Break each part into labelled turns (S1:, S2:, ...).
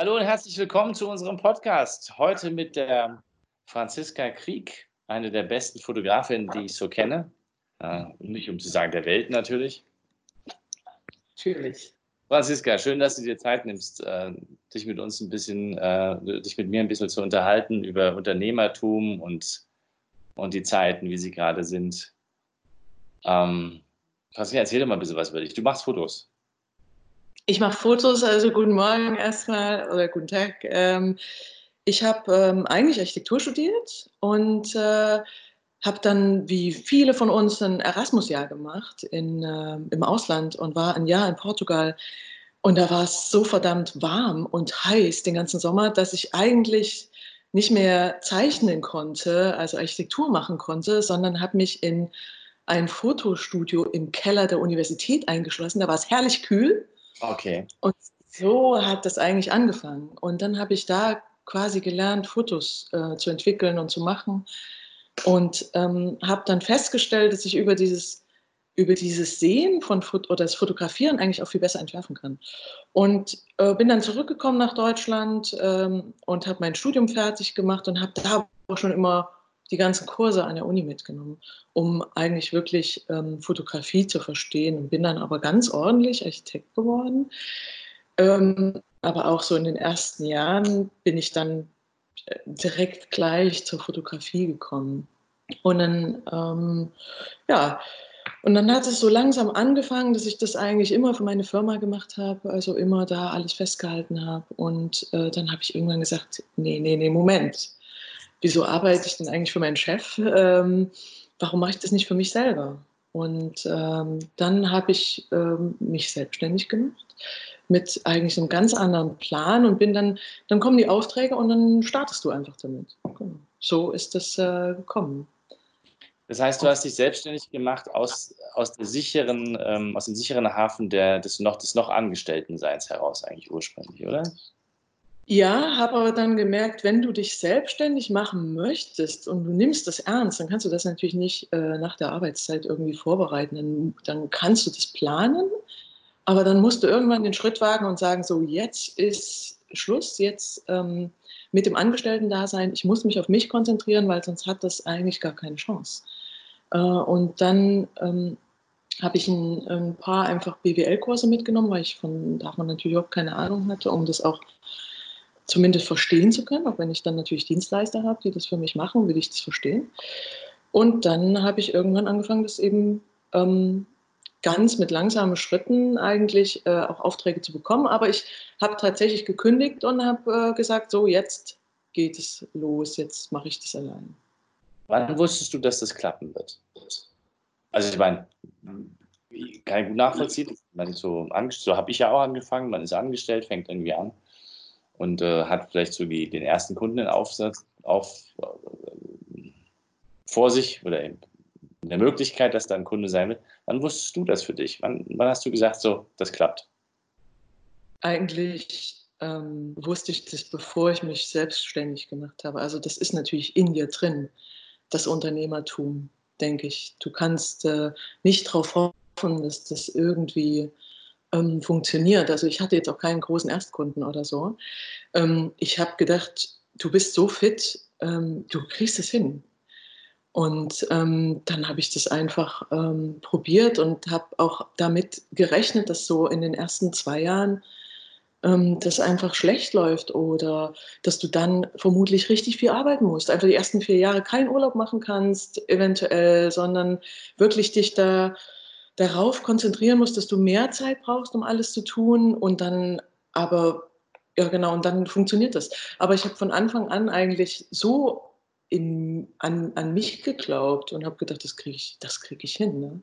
S1: Hallo und herzlich willkommen zu unserem Podcast. Heute mit der Franziska Krieg, eine der besten Fotografinnen, die ich so kenne. Äh, nicht um zu sagen der Welt natürlich.
S2: Natürlich.
S1: Franziska, schön, dass du dir Zeit nimmst, äh, dich mit uns ein bisschen, äh, dich mit mir ein bisschen zu unterhalten über Unternehmertum und, und die Zeiten, wie sie gerade sind. Ähm, Franziska, erzähl doch mal ein bisschen was über dich. Du machst Fotos.
S2: Ich mache Fotos, also guten Morgen erstmal oder guten Tag. Ähm, ich habe ähm, eigentlich Architektur studiert und äh, habe dann, wie viele von uns, ein Erasmus-Jahr gemacht in, äh, im Ausland und war ein Jahr in Portugal. Und da war es so verdammt warm und heiß den ganzen Sommer, dass ich eigentlich nicht mehr zeichnen konnte, also Architektur machen konnte, sondern habe mich in ein Fotostudio im Keller der Universität eingeschlossen. Da war es herrlich kühl
S1: Okay.
S2: Und so hat das eigentlich angefangen. Und dann habe ich da quasi gelernt, Fotos äh, zu entwickeln und zu machen. Und ähm, habe dann festgestellt, dass ich über dieses, über dieses Sehen von Fot oder das Fotografieren eigentlich auch viel besser entwerfen kann. Und äh, bin dann zurückgekommen nach Deutschland ähm, und habe mein Studium fertig gemacht und habe da auch schon immer die ganzen Kurse an der Uni mitgenommen, um eigentlich wirklich ähm, Fotografie zu verstehen und bin dann aber ganz ordentlich Architekt geworden. Ähm, aber auch so in den ersten Jahren bin ich dann äh, direkt gleich zur Fotografie gekommen. Und dann, ähm, ja, und dann hat es so langsam angefangen, dass ich das eigentlich immer für meine Firma gemacht habe, also immer da alles festgehalten habe. Und äh, dann habe ich irgendwann gesagt, nee, nee, nee, Moment wieso arbeite ich denn eigentlich für meinen Chef? Ähm, warum mache ich das nicht für mich selber? Und ähm, dann habe ich ähm, mich selbstständig gemacht mit eigentlich einem ganz anderen Plan und bin dann, dann kommen die Aufträge und dann startest du einfach damit. Genau. So ist das äh, gekommen.
S1: Das heißt, du hast dich selbstständig gemacht aus, aus, der sicheren, ähm, aus dem sicheren Hafen der, des, noch, des noch Angestelltenseins heraus eigentlich ursprünglich, oder?
S2: Ja, habe aber dann gemerkt, wenn du dich selbstständig machen möchtest und du nimmst das ernst, dann kannst du das natürlich nicht äh, nach der Arbeitszeit irgendwie vorbereiten. Dann, dann kannst du das planen, aber dann musst du irgendwann den Schritt wagen und sagen, so jetzt ist Schluss, jetzt ähm, mit dem Angestellten-Dasein, ich muss mich auf mich konzentrieren, weil sonst hat das eigentlich gar keine Chance. Äh, und dann ähm, habe ich ein, ein, paar einfach BWL-Kurse mitgenommen, weil ich von davon natürlich auch keine Ahnung hatte, um das auch zumindest verstehen zu können, auch wenn ich dann natürlich Dienstleister habe, die das für mich machen, will ich das verstehen. Und dann habe ich irgendwann angefangen, das eben ähm, ganz mit langsamen Schritten eigentlich äh, auch Aufträge zu bekommen. Aber ich habe tatsächlich gekündigt und habe äh, gesagt, so jetzt geht es los, jetzt mache ich das allein.
S1: Wann wusstest du, dass das klappen wird? Also ich meine, kann ich gut nachvollziehen. Man so, so habe ich ja auch angefangen, man ist angestellt, fängt irgendwie an und äh, hat vielleicht so die, den ersten Kunden in Aufsatz, auf, äh, vor sich oder in der Möglichkeit, dass da ein Kunde sein wird. Wann wusstest du das für dich? Wann, wann hast du gesagt, so, das klappt?
S2: Eigentlich ähm, wusste ich das, bevor ich mich selbstständig gemacht habe. Also das ist natürlich in dir drin, das Unternehmertum, denke ich. Du kannst äh, nicht darauf hoffen, dass das irgendwie ähm, funktioniert. Also ich hatte jetzt auch keinen großen Erstkunden oder so. Ähm, ich habe gedacht, du bist so fit, ähm, du kriegst es hin. Und ähm, dann habe ich das einfach ähm, probiert und habe auch damit gerechnet, dass so in den ersten zwei Jahren ähm, das einfach schlecht läuft oder dass du dann vermutlich richtig viel arbeiten musst. Einfach die ersten vier Jahre keinen Urlaub machen kannst, eventuell, sondern wirklich dich da darauf konzentrieren musst, dass du mehr Zeit brauchst, um alles zu tun und dann aber, ja genau, und dann funktioniert das. Aber ich habe von Anfang an eigentlich so in, an, an mich geglaubt und habe gedacht, das kriege ich, krieg ich hin. Ne?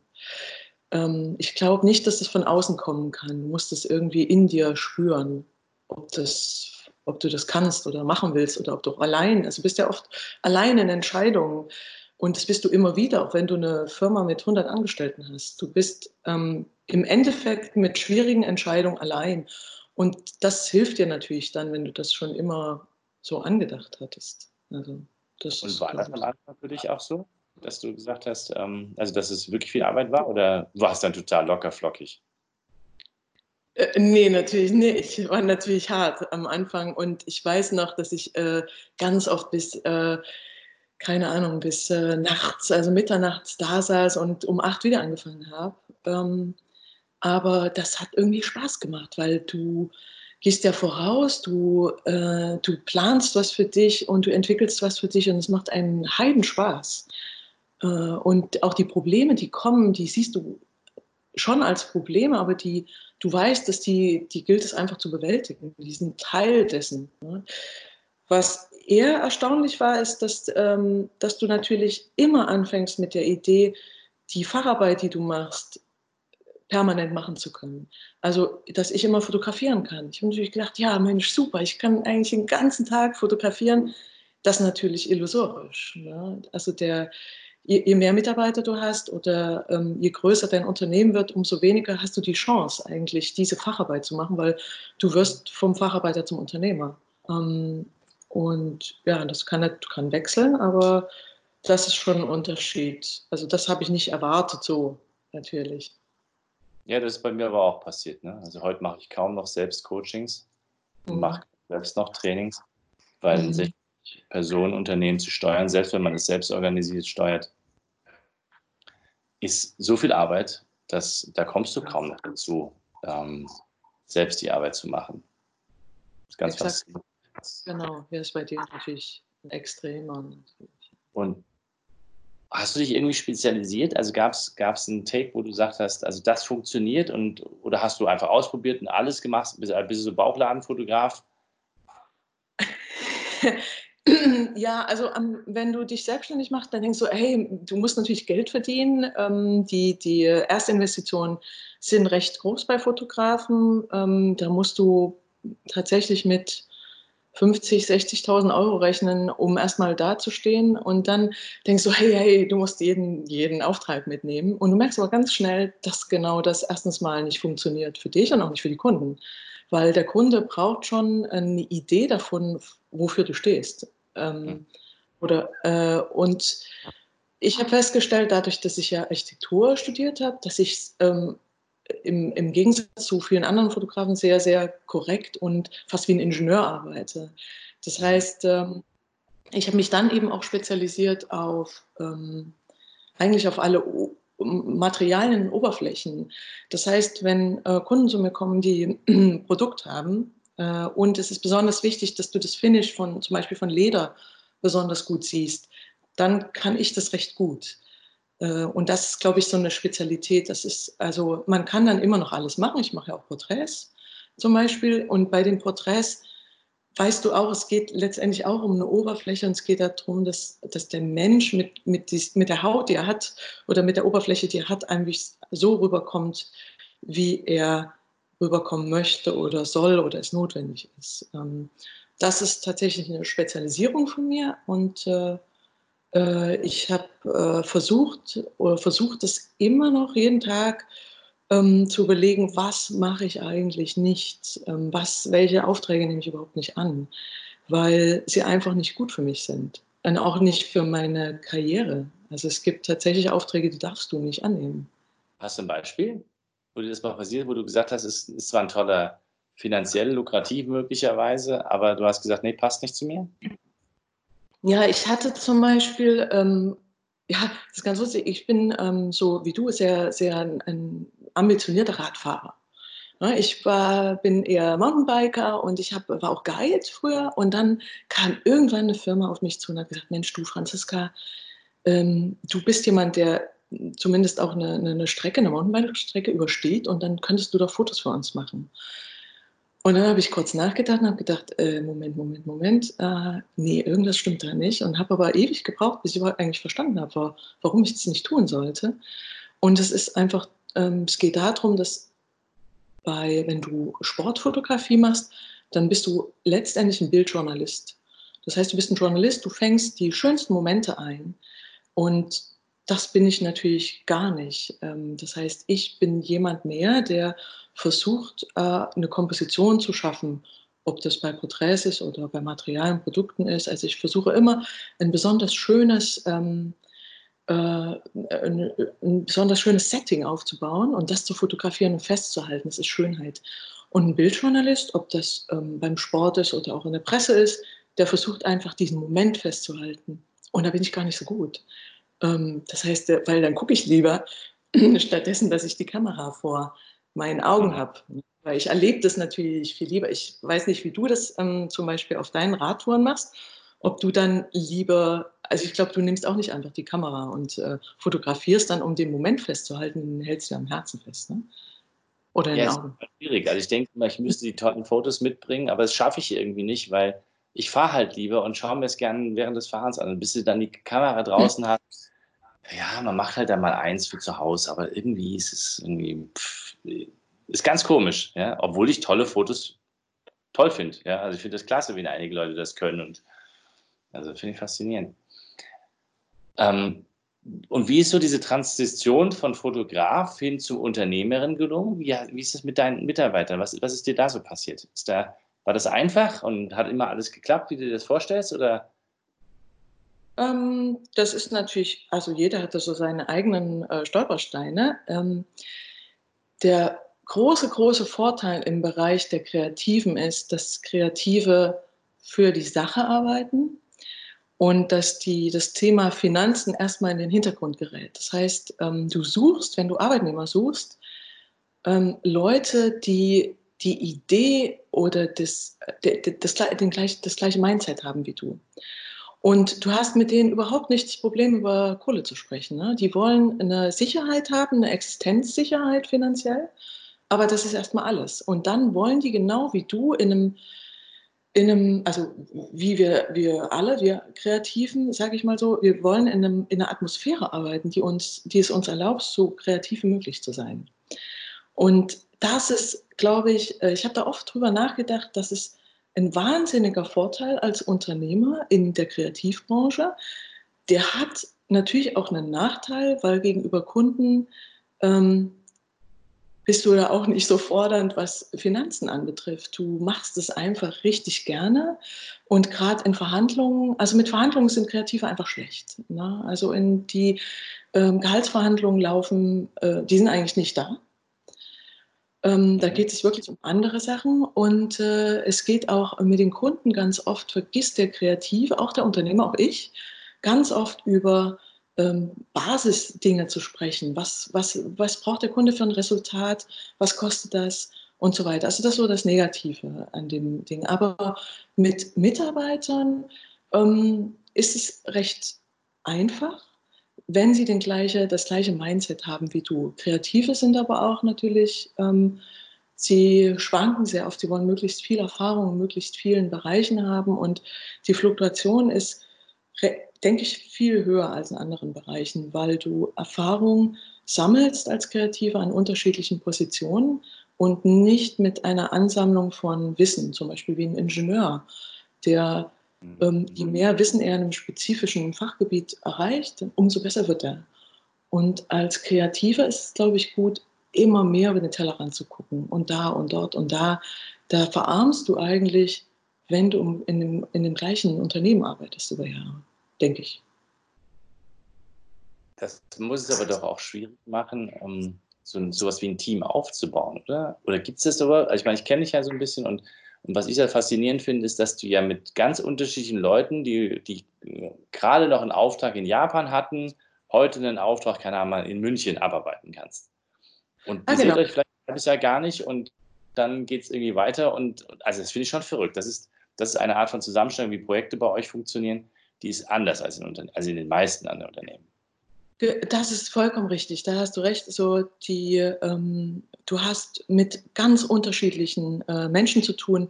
S2: Ähm, ich glaube nicht, dass das von außen kommen kann. Du musst es irgendwie in dir spüren, ob, das, ob du das kannst oder machen willst oder ob du auch allein, also bist ja oft allein in Entscheidungen. Und das bist du immer wieder, auch wenn du eine Firma mit 100 Angestellten hast. Du bist ähm, im Endeffekt mit schwierigen Entscheidungen allein. Und das hilft dir natürlich dann, wenn du das schon immer so angedacht hattest. Also,
S1: das Und war das am Anfang für dich auch so, dass du gesagt hast, ähm, also dass es wirklich viel Arbeit war oder war es dann total locker flockig?
S2: Äh, nee, natürlich nicht. War natürlich hart am Anfang und ich weiß noch, dass ich äh, ganz oft bis, äh, keine Ahnung, bis äh, nachts, also Mitternachts da saß und um acht wieder angefangen habe. Ähm, aber das hat irgendwie Spaß gemacht, weil du gehst ja voraus, du, äh, du planst was für dich und du entwickelst was für dich und es macht einen Heidenspaß. Äh, und auch die Probleme, die kommen, die siehst du schon als Probleme, aber die, du weißt, dass die, die gilt es einfach zu bewältigen. Die sind Teil dessen. Ne? Was eher erstaunlich war, ist, dass, ähm, dass du natürlich immer anfängst mit der Idee, die Facharbeit, die du machst, permanent machen zu können. Also, dass ich immer fotografieren kann. Ich habe natürlich gedacht, ja, Mensch, super, ich kann eigentlich den ganzen Tag fotografieren. Das ist natürlich illusorisch. Ne? Also der, je, je, mehr Mitarbeiter du hast oder ähm, je größer dein Unternehmen wird, umso weniger hast du die Chance, eigentlich diese Facharbeit zu machen, weil du wirst vom Facharbeiter zum Unternehmer. Ähm, und ja, das kann, kann wechseln, aber das ist schon ein Unterschied. Also das habe ich nicht erwartet so, natürlich.
S1: Ja, das ist bei mir aber auch passiert. Ne? Also heute mache ich kaum noch selbst Coachings, mhm. mache selbst noch Trainings, weil mhm. sich Personen, Unternehmen zu steuern, selbst wenn man es selbst organisiert, steuert, ist so viel Arbeit, dass da kommst du kaum noch dazu, ähm, selbst die Arbeit zu machen.
S2: Das ist ganz faszinierend. Genau, hier ist bei dir natürlich ein extremer.
S1: Und hast du dich irgendwie spezialisiert? Also gab es einen Take, wo du gesagt hast, also das funktioniert und oder hast du einfach ausprobiert und alles gemacht, bist, bist du so Bauchladenfotograf?
S2: Ja, also um, wenn du dich selbstständig machst, dann denkst du, hey, du musst natürlich Geld verdienen. Ähm, die, die Erstinvestitionen sind recht groß bei Fotografen. Ähm, da musst du tatsächlich mit 50, 60.000 Euro rechnen, um erstmal dazustehen. Und dann denkst du, hey, hey, du musst jeden, jeden Auftrag mitnehmen. Und du merkst aber ganz schnell, dass genau das erstens mal nicht funktioniert für dich und auch nicht für die Kunden. Weil der Kunde braucht schon eine Idee davon, wofür du stehst. Ähm, oder, äh, und ich habe festgestellt, dadurch, dass ich ja Architektur studiert habe, dass ich ähm, im, im, Gegensatz zu vielen anderen Fotografen sehr, sehr korrekt und fast wie ein Ingenieur arbeite. Das heißt, ähm, ich habe mich dann eben auch spezialisiert auf ähm, eigentlich auf alle o Materialien Oberflächen. Das heißt, wenn äh, Kunden zu mir kommen, die ein Produkt haben, äh, und es ist besonders wichtig, dass du das Finish von zum Beispiel von Leder besonders gut siehst. Dann kann ich das recht gut. Äh, und das ist, glaube ich, so eine Spezialität. Das ist, also man kann dann immer noch alles machen. Ich mache ja auch Porträts zum Beispiel. Und bei den Porträts weißt du auch, es geht letztendlich auch um eine Oberfläche und es geht darum, dass, dass der Mensch mit, mit, dies, mit der Haut, die er hat, oder mit der Oberfläche, die er hat, eigentlich so rüberkommt, wie er rüberkommen möchte oder soll oder es notwendig ist. Ähm, das ist tatsächlich eine Spezialisierung von mir und äh, ich habe äh, versucht oder versucht es immer noch jeden Tag ähm, zu überlegen, was mache ich eigentlich nicht, ähm, was, welche Aufträge nehme ich überhaupt nicht an, weil sie einfach nicht gut für mich sind und auch nicht für meine Karriere. Also es gibt tatsächlich Aufträge, die darfst du nicht annehmen.
S1: Hast du ein Beispiel? wo dir das mal passiert, wo du gesagt hast, es ist zwar ein toller, finanziell lukrativ möglicherweise, aber du hast gesagt, nee, passt nicht zu mir?
S2: Ja, ich hatte zum Beispiel, ähm, ja, das ist ganz lustig, ich bin ähm, so wie du sehr, sehr ein, ein ambitionierter Radfahrer. Ne, ich war, bin eher Mountainbiker und ich hab, war auch Guide früher. Und dann kam irgendwann eine Firma auf mich zu und hat gesagt: Mensch, du Franziska, ähm, du bist jemand, der zumindest auch eine, eine Strecke, eine Mountainbike-Strecke übersteht und dann könntest du doch Fotos für uns machen. Und dann habe ich kurz nachgedacht und habe gedacht, äh, Moment, Moment, Moment, äh, nee, irgendwas stimmt da nicht. Und habe aber ewig gebraucht, bis ich eigentlich verstanden habe, warum ich das nicht tun sollte. Und es ist einfach, ähm, es geht darum, dass bei, wenn du Sportfotografie machst, dann bist du letztendlich ein Bildjournalist. Das heißt, du bist ein Journalist, du fängst die schönsten Momente ein und das bin ich natürlich gar nicht. Ähm, das heißt, ich bin jemand mehr, der versucht, äh, eine Komposition zu schaffen, ob das bei Porträts ist oder bei Materialien, Produkten ist. Also ich versuche immer ein besonders schönes, ähm, äh, ein, besonders schönes Setting aufzubauen und das zu fotografieren und festzuhalten. Das ist Schönheit. Und ein Bildjournalist, ob das ähm, beim Sport ist oder auch in der Presse ist, der versucht einfach diesen Moment festzuhalten. Und da bin ich gar nicht so gut. Ähm, das heißt, weil dann gucke ich lieber, stattdessen, dass ich die Kamera vor meinen Augen mhm. habe. Weil ich erlebe das natürlich viel lieber. Ich weiß nicht, wie du das ähm, zum Beispiel auf deinen Radtouren machst, ob du dann lieber, also ich glaube, du nimmst auch nicht einfach die Kamera und äh, fotografierst dann, um den Moment festzuhalten, den hältst du am Herzen fest. Ne?
S1: Oder in ja, den Augen. Ist schwierig. Also ich denke mal, ich müsste die tollen Fotos mitbringen, aber das schaffe ich irgendwie nicht, weil ich fahre halt lieber und schaue mir es gerne während des Fahrens an. bis du dann die Kamera draußen hast, ja, man macht halt dann mal eins für zu Hause, aber irgendwie ist es irgendwie, pff, ist ganz komisch, ja, obwohl ich tolle Fotos toll finde. Ja, also ich finde das klasse, wie einige Leute das können und also finde ich faszinierend. Ähm, und wie ist so diese Transition von Fotograf hin zum Unternehmerin gelungen? Wie, wie ist das mit deinen Mitarbeitern? Was, was ist dir da so passiert? Ist da, war das einfach und hat immer alles geklappt, wie du dir das vorstellst? Oder?
S2: Ähm, das ist natürlich, also jeder hatte so seine eigenen äh, Stolpersteine. Ähm, der große, große Vorteil im Bereich der Kreativen ist, dass Kreative für die Sache arbeiten und dass die, das Thema Finanzen erstmal in den Hintergrund gerät. Das heißt, ähm, du suchst, wenn du Arbeitnehmer suchst, ähm, Leute, die die Idee oder das, das, den gleich, das gleiche Mindset haben wie du. Und du hast mit denen überhaupt nicht das Problem, über Kohle zu sprechen. Ne? Die wollen eine Sicherheit haben, eine Existenzsicherheit finanziell, aber das ist erstmal alles. Und dann wollen die genau wie du in einem in einem, also wie wir, wir alle, wir Kreativen, sage ich mal so, wir wollen in, einem, in einer Atmosphäre arbeiten, die, uns, die es uns erlaubt, so kreativ wie möglich zu sein. Und das ist, glaube ich, äh, ich habe da oft drüber nachgedacht, dass es ein wahnsinniger Vorteil als Unternehmer in der Kreativbranche. Der hat natürlich auch einen Nachteil, weil gegenüber Kunden ähm, bist du da auch nicht so fordernd, was Finanzen anbetrifft. Du machst es einfach richtig gerne. Und gerade in Verhandlungen, also mit Verhandlungen sind Kreative einfach schlecht. Ne? Also in die ähm, Gehaltsverhandlungen laufen, äh, die sind eigentlich nicht da. Ähm, da mhm. geht es wirklich um andere Sachen und äh, es geht auch mit den Kunden ganz oft, vergisst der Kreative, auch der Unternehmer, auch ich, ganz oft über ähm, Basisdinge zu sprechen. Was, was, was braucht der Kunde für ein Resultat? Was kostet das? Und so weiter. Also das ist so das Negative an dem Ding. Aber mit Mitarbeitern ähm, ist es recht einfach, wenn sie den gleiche, das gleiche Mindset haben wie du. Kreative sind aber auch natürlich, ähm, sie schwanken sehr oft, sie wollen möglichst viel Erfahrung in möglichst vielen Bereichen haben und die Fluktuation ist denke ich, viel höher als in anderen Bereichen, weil du Erfahrung sammelst als Kreativer an unterschiedlichen Positionen und nicht mit einer Ansammlung von Wissen, zum Beispiel wie ein Ingenieur, der je mehr Wissen er in einem spezifischen Fachgebiet erreicht, umso besser wird er. Und als Kreativer ist es, glaube ich, gut, immer mehr über den Tellerrand zu gucken und da und dort und da. Da verarmst du eigentlich, wenn du in dem, in dem gleichen Unternehmen arbeitest über Jahre denke ich.
S1: Das muss es aber doch auch schwierig machen, so sowas wie ein Team aufzubauen, oder? Oder gibt es das aber? Also ich meine, ich kenne dich ja so ein bisschen und, und was ich ja faszinierend finde, ist, dass du ja mit ganz unterschiedlichen Leuten, die, die gerade noch einen Auftrag in Japan hatten, heute einen Auftrag, keine Ahnung, in München abarbeiten kannst. Und die ah, genau. seht euch vielleicht ein halbes gar nicht und dann geht es irgendwie weiter und also das finde ich schon verrückt. Das ist, das ist eine Art von Zusammenstellung, wie Projekte bei euch funktionieren, die ist anders als in, als in den meisten anderen Unternehmen.
S2: Das ist vollkommen richtig, da hast du recht. So die, ähm, du hast mit ganz unterschiedlichen äh, Menschen zu tun,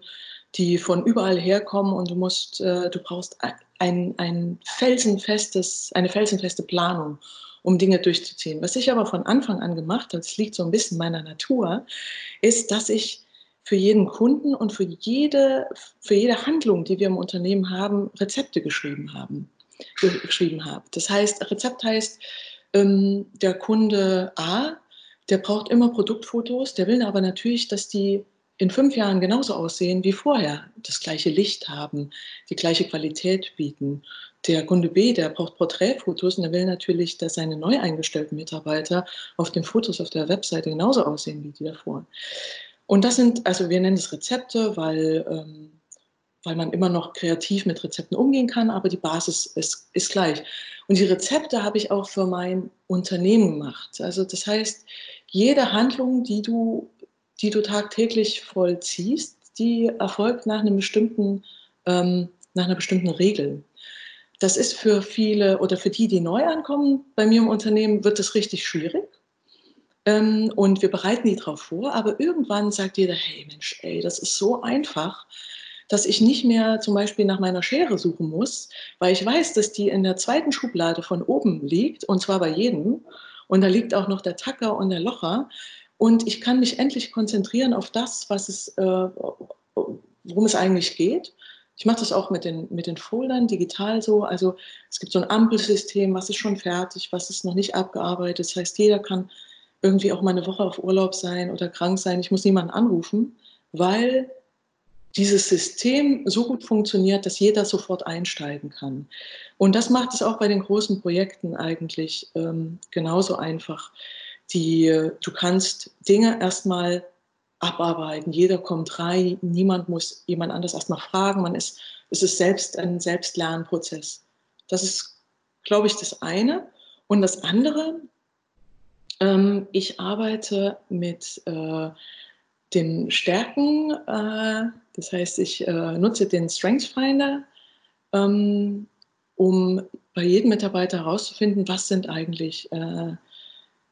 S2: die von überall herkommen und du musst, äh, du brauchst ein, ein felsenfestes, eine felsenfeste Planung, um Dinge durchzuziehen. Was ich aber von Anfang an gemacht habe, das liegt so ein bisschen in meiner Natur, ist, dass ich für jeden Kunden und für jede, für jede Handlung, die wir im Unternehmen haben, Rezepte geschrieben haben. Geschrieben habe. Das heißt, Rezept heißt, ähm, der Kunde A, der braucht immer Produktfotos, der will aber natürlich, dass die in fünf Jahren genauso aussehen wie vorher, das gleiche Licht haben, die gleiche Qualität bieten. der Kunde B, der braucht Porträtfotos und der will natürlich, dass seine neu eingestellten Mitarbeiter auf den Fotos auf der Webseite genauso aussehen wie die davor. Und das sind, also wir nennen es Rezepte, weil, ähm, weil man immer noch kreativ mit Rezepten umgehen kann, aber die Basis ist, ist gleich. Und die Rezepte habe ich auch für mein Unternehmen gemacht. Also das heißt, jede Handlung, die du, die du tagtäglich vollziehst, die erfolgt nach einem bestimmten, ähm, nach einer bestimmten Regel. Das ist für viele oder für die, die neu ankommen bei mir im Unternehmen, wird das richtig schwierig. Ähm, und wir bereiten die darauf vor, aber irgendwann sagt jeder, hey Mensch, ey, das ist so einfach, dass ich nicht mehr zum Beispiel nach meiner Schere suchen muss, weil ich weiß, dass die in der zweiten Schublade von oben liegt, und zwar bei jedem. Und da liegt auch noch der Tacker und der Locher. Und ich kann mich endlich konzentrieren auf das, was es, äh, worum es eigentlich geht. Ich mache das auch mit den, mit den Foldern digital so. Also es gibt so ein Ampelsystem, was ist schon fertig, was ist noch nicht abgearbeitet. Das heißt, jeder kann irgendwie auch mal eine Woche auf Urlaub sein oder krank sein. Ich muss niemanden anrufen, weil dieses System so gut funktioniert, dass jeder sofort einsteigen kann. Und das macht es auch bei den großen Projekten eigentlich ähm, genauso einfach. Die, du kannst Dinge erstmal abarbeiten. Jeder kommt rein, niemand muss jemand anders erstmal fragen. Man ist, es ist selbst ein Selbstlernprozess. Das ist, glaube ich, das eine. Und das andere, ähm, ich arbeite mit äh, den Stärken, äh, das heißt, ich äh, nutze den Strengths Finder, ähm, um bei jedem Mitarbeiter herauszufinden, was sind eigentlich äh,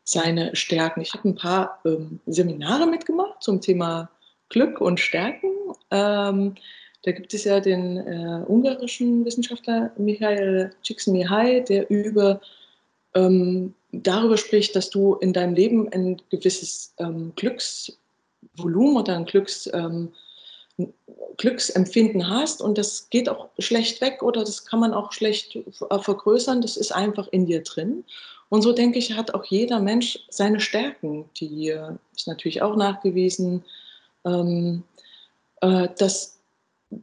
S2: seine Stärken. Ich habe ein paar ähm, Seminare mitgemacht zum Thema Glück und Stärken. Ähm, da gibt es ja den äh, ungarischen Wissenschaftler Michael Csikszentmihalyi, der über, ähm, darüber spricht, dass du in deinem Leben ein gewisses ähm, Glücksvolumen oder ein Glücks, ähm, Glücksempfinden hast und das geht auch schlecht weg oder das kann man auch schlecht vergrößern. Das ist einfach in dir drin. Und so denke ich, hat auch jeder Mensch seine Stärken. Die äh, ist natürlich auch nachgewiesen, ähm, äh, dass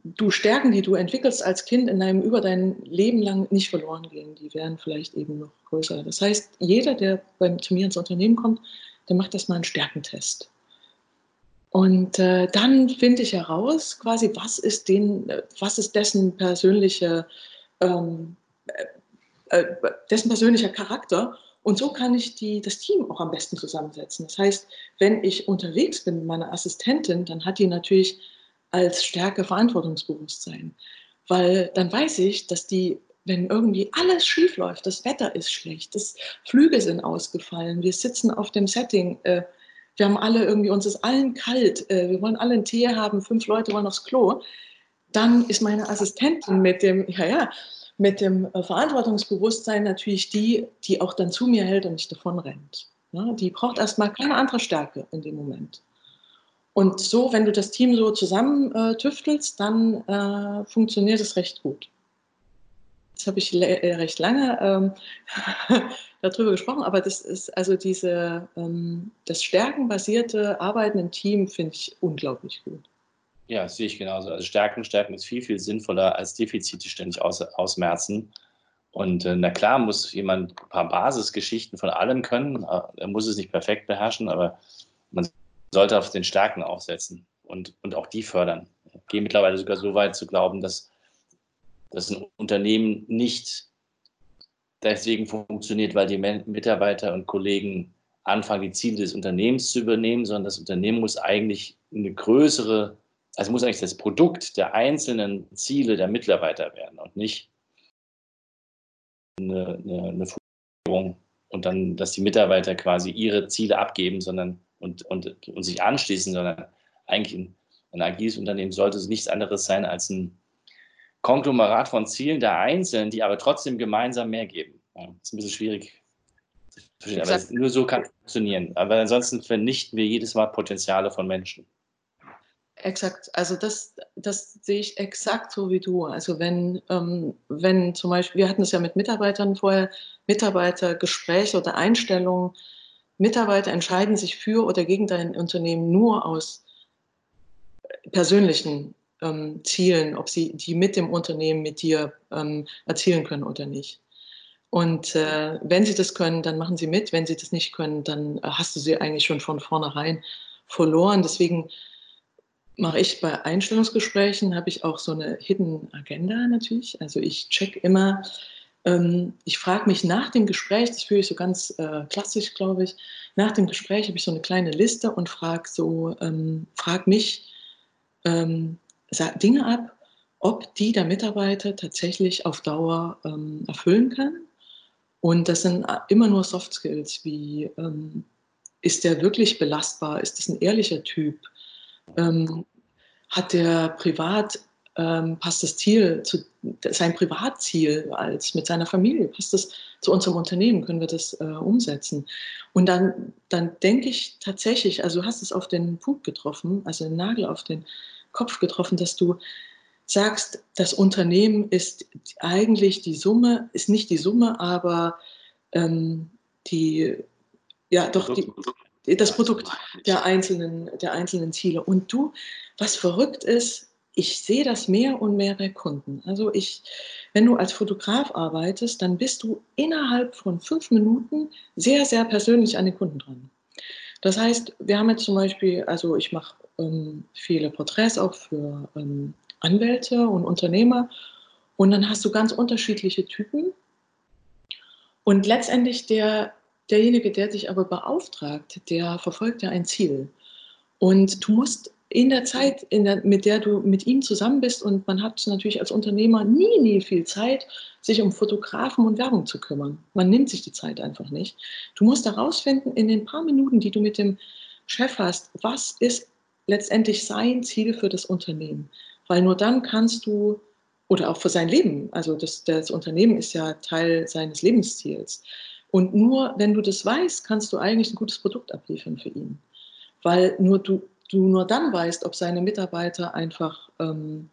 S2: du Stärken, die du entwickelst als Kind in deinem über dein Leben lang nicht verloren gehen. Die werden vielleicht eben noch größer. Das heißt, jeder, der bei, zu mir ins Unternehmen kommt, der macht erstmal einen Stärkentest. Und äh, dann finde ich heraus, quasi, was ist, den, was ist dessen persönliche ähm, äh, dessen persönlicher Charakter. Und so kann ich die, das Team auch am besten zusammensetzen. Das heißt, wenn ich unterwegs bin mit meiner Assistentin, dann hat die natürlich als Stärke Verantwortungsbewusstsein. Weil dann weiß ich, dass die, wenn irgendwie alles schief läuft, das Wetter ist schlecht, das Flüge sind ausgefallen, wir sitzen auf dem Setting, äh, wir haben alle irgendwie, uns ist allen kalt, äh, wir wollen alle einen Tee haben, fünf Leute wollen aufs Klo, dann ist meine Assistentin mit dem, ja, ja, mit dem äh, Verantwortungsbewusstsein natürlich die, die auch dann zu mir hält und nicht davon rennt. Ja, die braucht erstmal keine andere Stärke in dem Moment. Und so, wenn du das Team so zusammen äh, tüftelst, dann äh, funktioniert es recht gut. Das habe ich äh, recht lange ähm, darüber gesprochen, aber das ist also diese, ähm, das stärkenbasierte Arbeiten im Team finde ich unglaublich gut.
S1: Ja, das sehe ich genauso. Also Stärken, Stärken ist viel, viel sinnvoller als Defizite ständig aus, ausmerzen. Und äh, na klar muss jemand ein paar Basisgeschichten von allem können. Äh, er muss es nicht perfekt beherrschen, aber man sollte auf den Stärken aufsetzen und, und auch die fördern. Ich gehe mittlerweile sogar so weit zu glauben, dass, dass ein Unternehmen nicht deswegen funktioniert, weil die Mitarbeiter und Kollegen anfangen, die Ziele des Unternehmens zu übernehmen, sondern das Unternehmen muss eigentlich eine größere also muss eigentlich das Produkt der einzelnen Ziele der Mitarbeiter werden und nicht eine, eine, eine Führung und dann, dass die Mitarbeiter quasi ihre Ziele abgeben, sondern und, und, und sich anschließen, sondern eigentlich ein, ein agiles Unternehmen sollte nichts anderes sein als ein Konglomerat von Zielen der Einzelnen, die aber trotzdem gemeinsam mehr geben. Ja, das ist ein bisschen schwierig. Aber nur so kann es funktionieren. Aber ansonsten vernichten wir jedes Mal Potenziale von Menschen.
S2: Exakt, also das, das sehe ich exakt so wie du. Also wenn, ähm, wenn zum Beispiel, wir hatten es ja mit Mitarbeitern vorher, Mitarbeitergespräche oder Einstellungen, Mitarbeiter entscheiden sich für oder gegen dein Unternehmen nur aus persönlichen ähm, Zielen, ob sie die mit dem Unternehmen, mit dir ähm, erzielen können oder nicht. Und äh, wenn sie das können, dann machen sie mit. Wenn sie das nicht können, dann äh, hast du sie eigentlich schon von vornherein verloren. Deswegen mache ich bei Einstellungsgesprächen, habe ich auch so eine Hidden Agenda natürlich. Also ich check immer, ähm, ich frage mich nach dem Gespräch, das führe ich so ganz äh, klassisch, glaube ich, nach dem Gespräch habe ich so eine kleine Liste und frage so, ähm, frag mich ähm, Dinge ab, ob die der Mitarbeiter tatsächlich auf Dauer ähm, erfüllen kann. Und das sind äh, immer nur Soft Skills wie ähm, ist der wirklich belastbar? Ist das ein ehrlicher Typ? Ähm, hat der privat, ähm, passt das Ziel zu sein Privatziel als mit seiner Familie, passt das zu unserem Unternehmen, können wir das äh, umsetzen? Und dann, dann denke ich tatsächlich, also du hast es auf den Punkt getroffen, also den Nagel auf den Kopf getroffen, dass du sagst, das Unternehmen ist eigentlich die Summe, ist nicht die Summe, aber ähm, die ja, doch die, das Produkt der einzelnen, der einzelnen Ziele. Und du, was verrückt ist, ich sehe das mehr und mehr bei Kunden. Also ich, wenn du als Fotograf arbeitest, dann bist du innerhalb von fünf Minuten sehr, sehr persönlich an den Kunden dran. Das heißt, wir haben jetzt zum Beispiel, also ich mache ähm, viele Porträts auch für ähm, Anwälte und Unternehmer und dann hast du ganz unterschiedliche Typen. Und letztendlich der derjenige, der dich aber beauftragt, der verfolgt ja ein Ziel. Und du musst in der Zeit, in der, mit der du mit ihm zusammen bist, und man hat natürlich als Unternehmer nie, nie viel Zeit, sich um Fotografen und Werbung zu kümmern. Man nimmt sich die Zeit einfach nicht. Du musst herausfinden, in den paar Minuten, die du mit dem Chef hast, was ist letztendlich sein Ziel für das Unternehmen. Weil nur dann kannst du, oder auch für sein Leben, also das, das Unternehmen ist ja Teil seines Lebensziels. Und nur wenn du das weißt, kannst du eigentlich ein gutes Produkt abliefern für ihn. Weil nur du, du nur dann weißt, ob seine Mitarbeiter einfach ähm,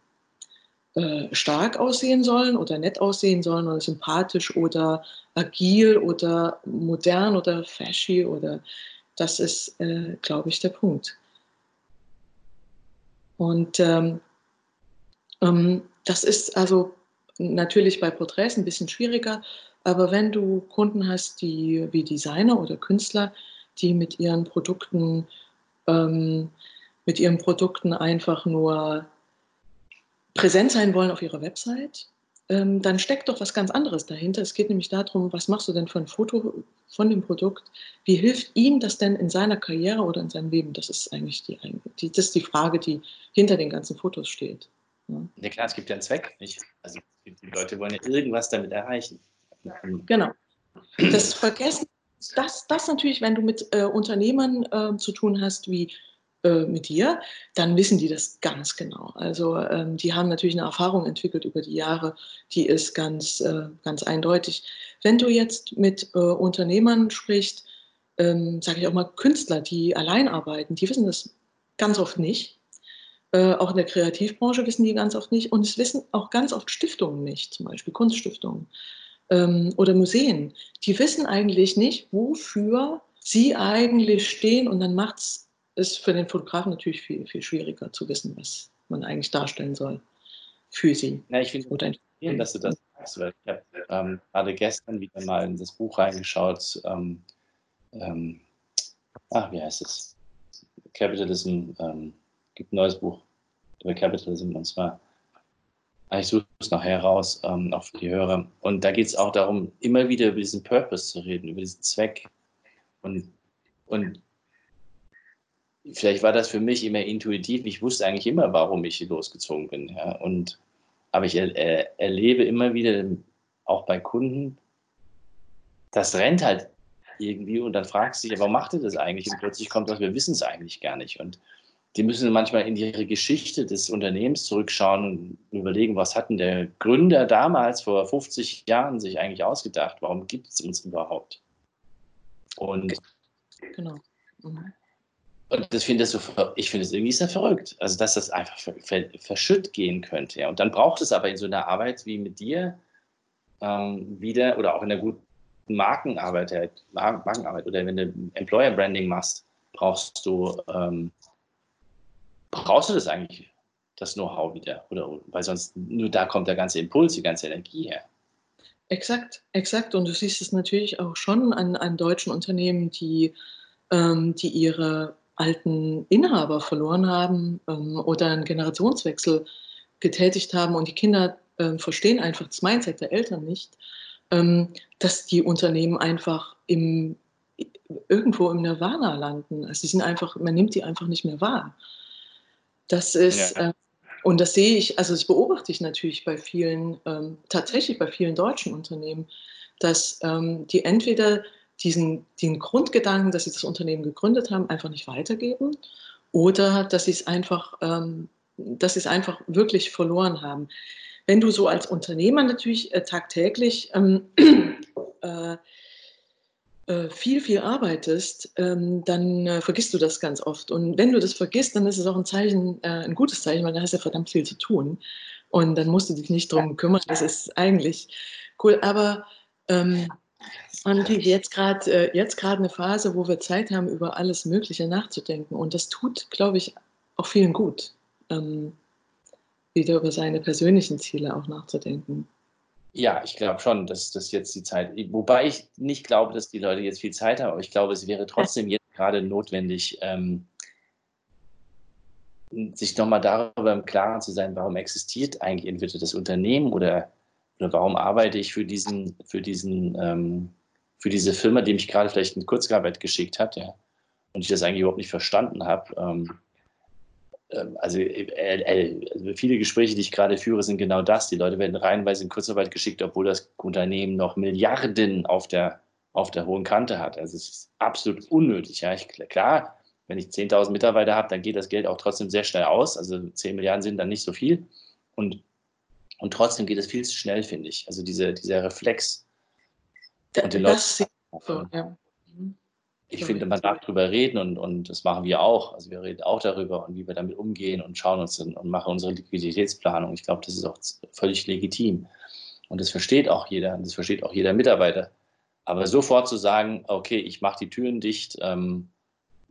S2: äh, stark aussehen sollen oder nett aussehen sollen oder sympathisch oder agil oder modern oder fashy oder das ist, äh, glaube ich, der Punkt. Und ähm, ähm, das ist also natürlich bei Porträts ein bisschen schwieriger, aber wenn du Kunden hast, die wie Designer oder Künstler, die mit ihren Produkten, ähm, mit ihren Produkten einfach nur präsent sein wollen auf ihrer Website, ähm, dann steckt doch was ganz anderes dahinter. Es geht nämlich darum, was machst du denn für ein Foto von dem Produkt? Wie hilft ihm das denn in seiner Karriere oder in seinem Leben? Das ist eigentlich die, die, das ist die Frage, die hinter den ganzen Fotos steht.
S1: Ja, ja klar, es gibt ja einen Zweck. Nicht? Also die Leute wollen ja irgendwas damit erreichen.
S2: Genau. Das Vergessen, das, das natürlich, wenn du mit äh, Unternehmern äh, zu tun hast, wie äh, mit dir, dann wissen die das ganz genau. Also ähm, die haben natürlich eine Erfahrung entwickelt über die Jahre, die ist ganz, äh, ganz eindeutig. Wenn du jetzt mit äh, Unternehmern sprichst, ähm, sage ich auch mal Künstler, die allein arbeiten, die wissen das ganz oft nicht. Äh, auch in der Kreativbranche wissen die ganz oft nicht. Und es wissen auch ganz oft Stiftungen nicht, zum Beispiel Kunststiftungen ähm, oder Museen, die wissen eigentlich nicht, wofür sie eigentlich stehen und dann macht es für den Fotografen natürlich viel, viel schwieriger zu wissen, was man eigentlich darstellen soll für sie.
S1: Ja, ich finde es dass du das sagst, weil ich habe ähm, gerade gestern wieder mal in das Buch reingeschaut. Ähm, ähm, ach, wie heißt es? Capitalism, ähm, gibt ein neues Buch über Capitalism und zwar Ah, ich suche es nachher raus, ähm, auch für die Hörer. Und da geht es auch darum, immer wieder über diesen Purpose zu reden, über diesen Zweck. Und, und vielleicht war das für mich immer intuitiv. Ich wusste eigentlich immer, warum ich hier losgezogen bin. Ja. Und, aber ich er, erlebe immer wieder, auch bei Kunden, das rennt halt irgendwie und dann fragst du dich, warum macht ihr das eigentlich? Und plötzlich kommt das, wir wissen es eigentlich gar nicht. Und die müssen manchmal in ihre Geschichte des Unternehmens zurückschauen und überlegen, was hatten der Gründer damals vor 50 Jahren sich eigentlich ausgedacht? Warum gibt es uns überhaupt? Und, genau. Mhm. Und das finde so, ich finde es irgendwie sehr verrückt, also dass das einfach verschütt gehen könnte. Ja. Und dann braucht es aber in so einer Arbeit wie mit dir ähm, wieder oder auch in der guten Markenarbeit, Markenarbeit oder wenn du Employer Branding machst, brauchst du ähm, brauchst du das eigentlich das Know-how wieder. Oder weil sonst nur da kommt der ganze Impuls, die ganze Energie her.
S2: Exakt, exakt. Und du siehst es natürlich auch schon an, an deutschen Unternehmen, die, ähm, die ihre alten Inhaber verloren haben ähm, oder einen Generationswechsel getätigt haben und die Kinder ähm, verstehen einfach das Mindset der Eltern nicht, ähm, dass die Unternehmen einfach im, irgendwo im Nirvana landen. Also sie sind einfach, man nimmt die einfach nicht mehr wahr. Das ist, ja. äh, und das sehe ich, also das beobachte ich natürlich bei vielen, ähm, tatsächlich bei vielen deutschen Unternehmen, dass ähm, die entweder diesen, den Grundgedanken, dass sie das Unternehmen gegründet haben, einfach nicht weitergeben oder dass sie es einfach, ähm, dass sie es einfach wirklich verloren haben. Wenn du so als Unternehmer natürlich äh, tagtäglich ähm, äh, äh, viel, viel arbeitest, ähm, dann äh, vergisst du das ganz oft. Und wenn du das vergisst, dann ist es auch ein Zeichen, äh, ein gutes Zeichen, weil dann hast du ja verdammt viel zu tun. Und dann musst du dich nicht drum kümmern. Das ist eigentlich cool. Aber ähm, natürlich jetzt gerade jetzt gerade eine Phase, wo wir Zeit haben, über alles Mögliche nachzudenken. Und das tut, glaube ich, auch vielen gut, ähm, wieder über seine persönlichen Ziele auch nachzudenken.
S1: Ja, ich glaube schon, dass das jetzt die Zeit, wobei ich nicht glaube, dass die Leute jetzt viel Zeit haben, aber ich glaube, es wäre trotzdem jetzt gerade notwendig, ähm, sich nochmal darüber im Klaren zu sein, warum existiert eigentlich entweder das Unternehmen oder, oder warum arbeite ich für diesen, für diesen, ähm, für diese Firma, die mich gerade vielleicht in Kurzarbeit geschickt hat, ja, und ich das eigentlich überhaupt nicht verstanden habe. Ähm, ähm, also, äh, äh, also, viele Gespräche, die ich gerade führe, sind genau das. Die Leute werden reihenweise in Kurzarbeit geschickt, obwohl das Unternehmen noch Milliarden auf der, auf der hohen Kante hat. Also es ist absolut unnötig. Ja. Ich, klar, wenn ich 10.000 Mitarbeiter habe, dann geht das Geld auch trotzdem sehr schnell aus. Also 10 Milliarden sind dann nicht so viel. Und, und trotzdem geht es viel zu schnell, finde ich. Also diese, dieser Reflex.
S2: Und den das Leuten, so, ja
S1: ich finde, man darf darüber reden und, und das machen wir auch. Also wir reden auch darüber und wie wir damit umgehen und schauen uns und machen unsere Liquiditätsplanung. Ich glaube, das ist auch völlig legitim. Und das versteht auch jeder, das versteht auch jeder Mitarbeiter. Aber sofort zu sagen, okay, ich mache die Türen dicht, ähm,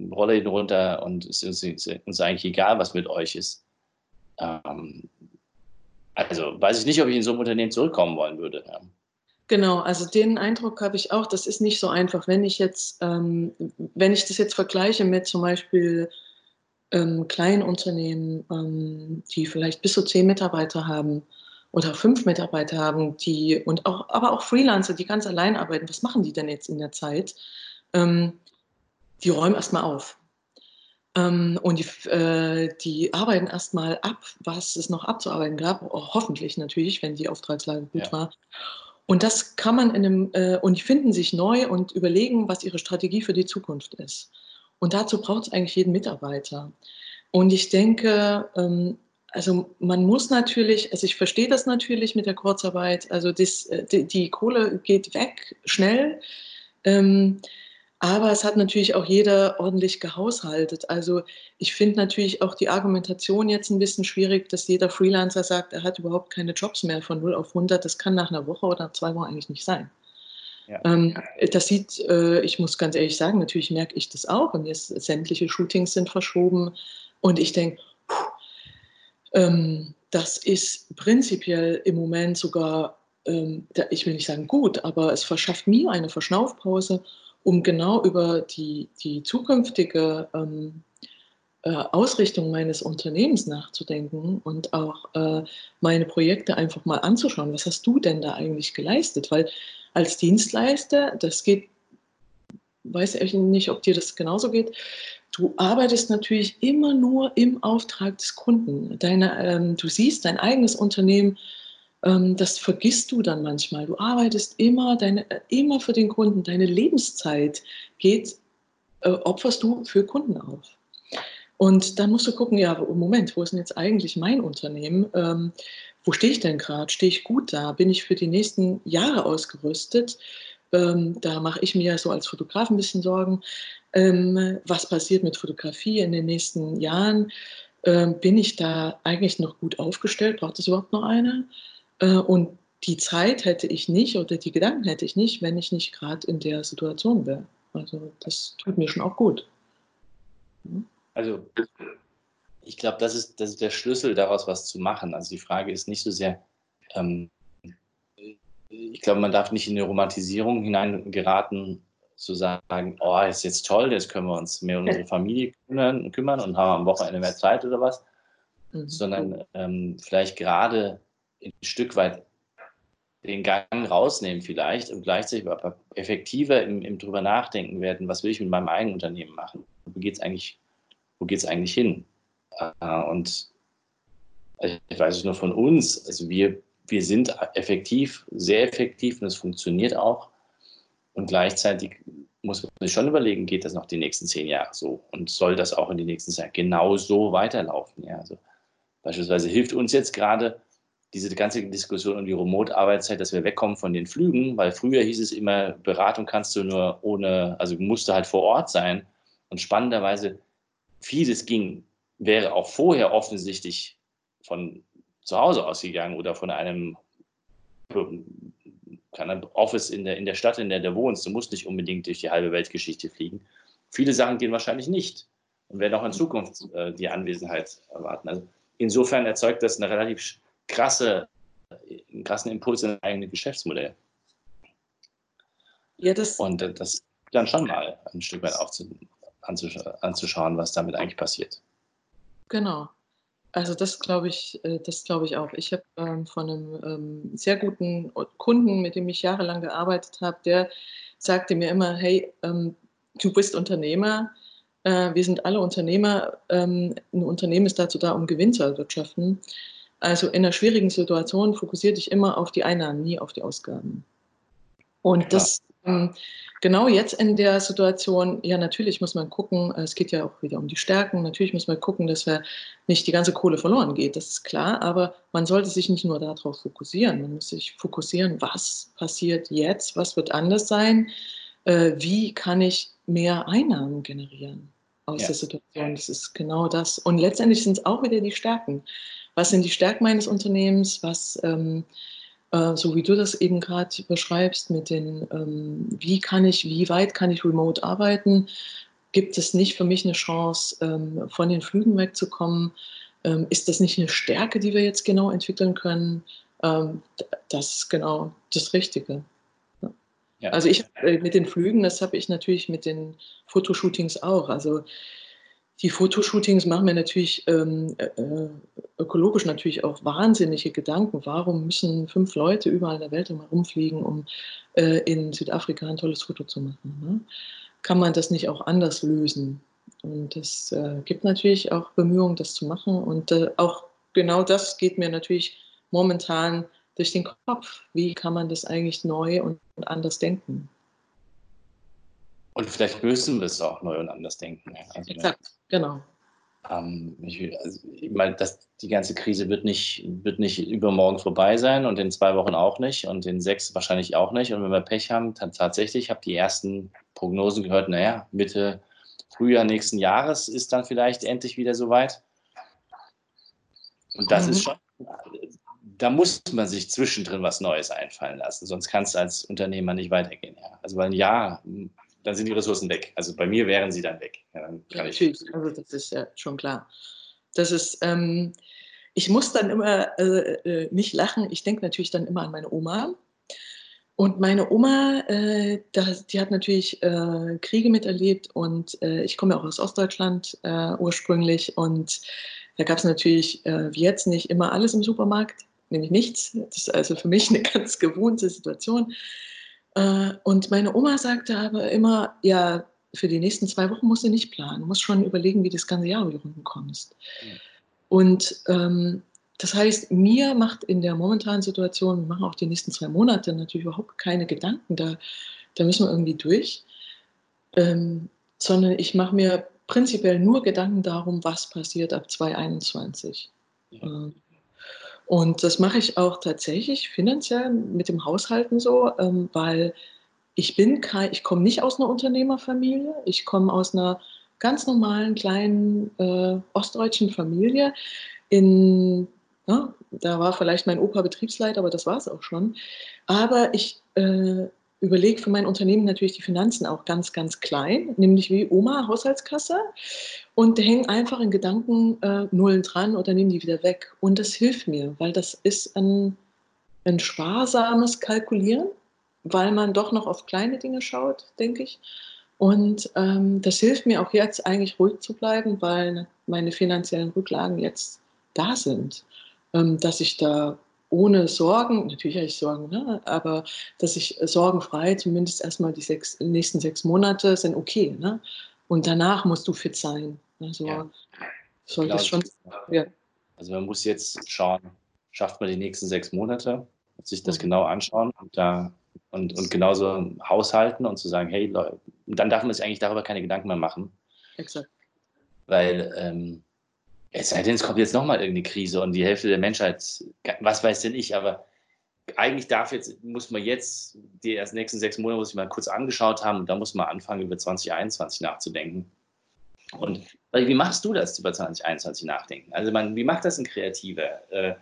S1: rolle ihn runter und es ist uns eigentlich egal, was mit euch ist. Ähm, also weiß ich nicht, ob ich in so einem Unternehmen zurückkommen wollen würde. Ja.
S2: Genau, also den Eindruck habe ich auch, das ist nicht so einfach. Wenn ich jetzt, ähm, wenn ich das jetzt vergleiche mit zum Beispiel ähm, kleinen Unternehmen, ähm, die vielleicht bis zu zehn Mitarbeiter haben oder fünf Mitarbeiter haben, die und auch, aber auch Freelancer, die ganz allein arbeiten, was machen die denn jetzt in der Zeit? Ähm, die räumen erstmal auf. Ähm, und die, äh, die arbeiten erstmal ab, was es noch abzuarbeiten gab, hoffentlich natürlich, wenn die Auftragslage gut ja. war. Und das kann man in einem, äh, und die finden sich neu und überlegen, was ihre Strategie für die Zukunft ist. Und dazu braucht es eigentlich jeden Mitarbeiter. Und ich denke, ähm, also man muss natürlich, also ich verstehe das natürlich mit der Kurzarbeit, also das, äh, die, die, Kohle geht weg schnell. Ähm, aber es hat natürlich auch jeder ordentlich gehaushaltet. Also ich finde natürlich auch die Argumentation jetzt ein bisschen schwierig, dass jeder Freelancer sagt, er hat überhaupt keine Jobs mehr von 0 auf 100. Das kann nach einer Woche oder zwei Wochen eigentlich nicht sein. Ja. Ähm, das sieht, äh, ich muss ganz ehrlich sagen, natürlich merke ich das auch. Und jetzt sämtliche Shootings sind verschoben. Und ich denke, ähm, das ist prinzipiell im Moment sogar, ähm, ich will nicht sagen gut, aber es verschafft mir eine Verschnaufpause um genau über die, die zukünftige ähm, äh, Ausrichtung meines Unternehmens nachzudenken und auch äh, meine Projekte einfach mal anzuschauen. Was hast du denn da eigentlich geleistet? Weil als Dienstleister, das geht, weiß ich nicht, ob dir das genauso geht, du arbeitest natürlich immer nur im Auftrag des Kunden. Deine, ähm, du siehst dein eigenes Unternehmen das vergisst du dann manchmal. Du arbeitest immer, deine, immer für den Kunden. Deine Lebenszeit geht, äh, opferst du für Kunden auf. Und dann musst du gucken, ja, Moment, wo ist denn jetzt eigentlich mein Unternehmen? Ähm, wo stehe ich denn gerade? Stehe ich gut da? Bin ich für die nächsten Jahre ausgerüstet? Ähm, da mache ich mir so als Fotograf ein bisschen Sorgen. Ähm, was passiert mit Fotografie in den nächsten Jahren? Ähm, bin ich da eigentlich noch gut aufgestellt? Braucht es überhaupt noch eine? Äh, und die Zeit hätte ich nicht oder die Gedanken hätte ich nicht, wenn ich nicht gerade in der Situation wäre. Also das tut mir schon auch gut.
S1: Hm? Also ich glaube, das ist, das ist der Schlüssel daraus, was zu machen. Also die Frage ist nicht so sehr, ähm, ich glaube, man darf nicht in eine Romantisierung hineingeraten, zu sagen, oh, ist jetzt toll, jetzt können wir uns mehr um unsere Familie kümmern, kümmern und haben am Wochenende mehr Zeit oder was, mhm. sondern ähm, vielleicht gerade ein Stück weit den Gang rausnehmen vielleicht und gleichzeitig aber effektiver im, im drüber nachdenken werden, was will ich mit meinem eigenen Unternehmen machen? Wo geht es eigentlich, eigentlich hin? Äh, und ich weiß es nur von uns, also wir, wir sind effektiv, sehr effektiv und es funktioniert auch. Und gleichzeitig muss man sich schon überlegen, geht das noch die nächsten zehn Jahre so? Und soll das auch in die nächsten Jahre genau so weiterlaufen? Ja, also beispielsweise hilft uns jetzt gerade diese ganze Diskussion um die Remote-Arbeitszeit, dass wir wegkommen von den Flügen, weil früher hieß es immer, Beratung kannst du nur ohne, also musste halt vor Ort sein. Und spannenderweise, vieles ging, wäre auch vorher offensichtlich von zu Hause ausgegangen oder von einem Office in der, in der Stadt, in der du wohnst. Du musst nicht unbedingt durch die halbe Weltgeschichte fliegen. Viele Sachen gehen wahrscheinlich nicht und werden auch in Zukunft äh, die Anwesenheit erwarten. Also insofern erzeugt das eine relativ krasse, einen krassen Impuls in ein eigenes Geschäftsmodell. Ja, das und das dann schon mal ein Stück weit auch anzuschauen, was damit eigentlich passiert.
S2: Genau. Also das glaube ich, äh, das glaube ich auch. Ich habe ähm, von einem ähm, sehr guten Kunden, mit dem ich jahrelang gearbeitet habe, der sagte mir immer, hey, ähm, du bist Unternehmer, äh, wir sind alle Unternehmer, ähm, ein Unternehmen ist dazu da, um Gewinn zu erwirtschaften. Also in einer schwierigen Situation fokussiere dich immer auf die Einnahmen, nie auf die Ausgaben. Und das ähm, genau jetzt in der Situation, ja, natürlich muss man gucken, es geht ja auch wieder um die Stärken, natürlich muss man gucken, dass wir nicht die ganze Kohle verloren geht, das ist klar, aber man sollte sich nicht nur darauf fokussieren, man muss sich fokussieren, was passiert jetzt, was wird anders sein, äh, wie kann ich mehr Einnahmen generieren aus ja. der Situation, das ist genau das. Und letztendlich sind es auch wieder die Stärken. Was sind die Stärken meines Unternehmens? Was ähm, äh, so wie du das eben gerade beschreibst, mit den, ähm, wie kann ich, wie weit kann ich remote arbeiten, gibt es nicht für mich eine Chance, ähm, von den Flügen wegzukommen? Ähm, ist das nicht eine Stärke, die wir jetzt genau entwickeln können? Ähm, das ist genau das Richtige. Ja. Also ich äh, mit den Flügen, das habe ich natürlich mit den Fotoshootings auch. Also die Fotoshootings machen mir natürlich ähm, äh, äh, ökologisch natürlich auch wahnsinnige Gedanken. Warum müssen fünf Leute überall in der Welt immer rumfliegen, um äh, in Südafrika ein tolles Foto zu machen? Ne? Kann man das nicht auch anders lösen? Und es äh, gibt natürlich auch Bemühungen, das zu machen. Und äh, auch genau das geht mir natürlich momentan durch den Kopf. Wie kann man das eigentlich neu und anders denken?
S1: Und vielleicht müssen wir es auch neu und anders denken.
S2: Also, Exakt, genau.
S1: Ähm, ich, also, ich meine, das, die ganze Krise wird nicht, wird nicht übermorgen vorbei sein und in zwei Wochen auch nicht und in sechs wahrscheinlich auch nicht. Und wenn wir Pech haben, dann tatsächlich, habe die ersten Prognosen gehört, naja, Mitte Frühjahr nächsten Jahres ist dann vielleicht endlich wieder soweit. Und das mhm. ist schon, da muss man sich zwischendrin was Neues einfallen lassen, sonst kann es als Unternehmer nicht weitergehen. Ja. Also weil ein Jahr dann sind die Ressourcen weg. Also bei mir wären sie dann weg. Ja, dann
S2: ja, natürlich, also das ist ja schon klar. Das ist, ähm, ich muss dann immer äh, äh, nicht lachen. Ich denke natürlich dann immer an meine Oma. Und meine Oma, äh, das, die hat natürlich äh, Kriege miterlebt und äh, ich komme ja auch aus Ostdeutschland äh, ursprünglich und da gab es natürlich wie jetzt nicht immer alles im Supermarkt, nämlich nichts. Das ist also für mich eine ganz gewohnte Situation. Äh, und meine Oma sagte aber immer, ja, für die nächsten zwei Wochen musst du nicht planen, du musst schon überlegen, wie das ganze Jahr über die Runden kommst. Ja. Und ähm, das heißt, mir macht in der momentanen Situation, wir machen auch die nächsten zwei Monate natürlich überhaupt keine Gedanken, da, da müssen wir irgendwie durch, ähm, sondern ich mache mir prinzipiell nur Gedanken darum, was passiert ab 2021. Ja. Ähm, und das mache ich auch tatsächlich finanziell mit dem Haushalten so, ähm, weil ich bin kein, ich komme nicht aus einer Unternehmerfamilie, ich komme aus einer ganz normalen kleinen äh, ostdeutschen Familie. In, ja, da war vielleicht mein Opa Betriebsleiter, aber das war es auch schon. Aber ich, äh, überlege für mein Unternehmen natürlich die Finanzen auch ganz, ganz klein, nämlich wie Oma Haushaltskasse und hängen einfach in Gedanken äh, Nullen dran oder nehmen die wieder weg. Und das hilft mir, weil das ist ein, ein sparsames Kalkulieren, weil man doch noch auf kleine Dinge schaut, denke ich. Und ähm, das hilft mir auch jetzt eigentlich ruhig zu bleiben, weil meine finanziellen Rücklagen jetzt da sind, ähm, dass ich da ohne Sorgen, natürlich habe ich Sorgen, ne? aber dass ich sorgenfrei zumindest erstmal die sechs, nächsten sechs Monate sind okay. Ne? Und danach musst du fit sein. Also ja. soll das schon.
S1: Ja. Also man muss jetzt schauen, schafft man die nächsten sechs Monate, sich das mhm. genau anschauen und da und, und genauso haushalten und zu sagen, hey, Leute, dann darf man sich eigentlich darüber keine Gedanken mehr machen. Exakt. Weil ähm, es sei denn, es kommt jetzt nochmal irgendeine Krise und die Hälfte der Menschheit, was weiß denn ich, aber eigentlich darf jetzt, muss man jetzt die ersten nächsten sechs Monate muss ich mal kurz angeschaut haben und da muss man anfangen, über 2021 nachzudenken. Und wie machst du das, über 2021 nachdenken? Also man, wie macht das ein Kreativer, äh,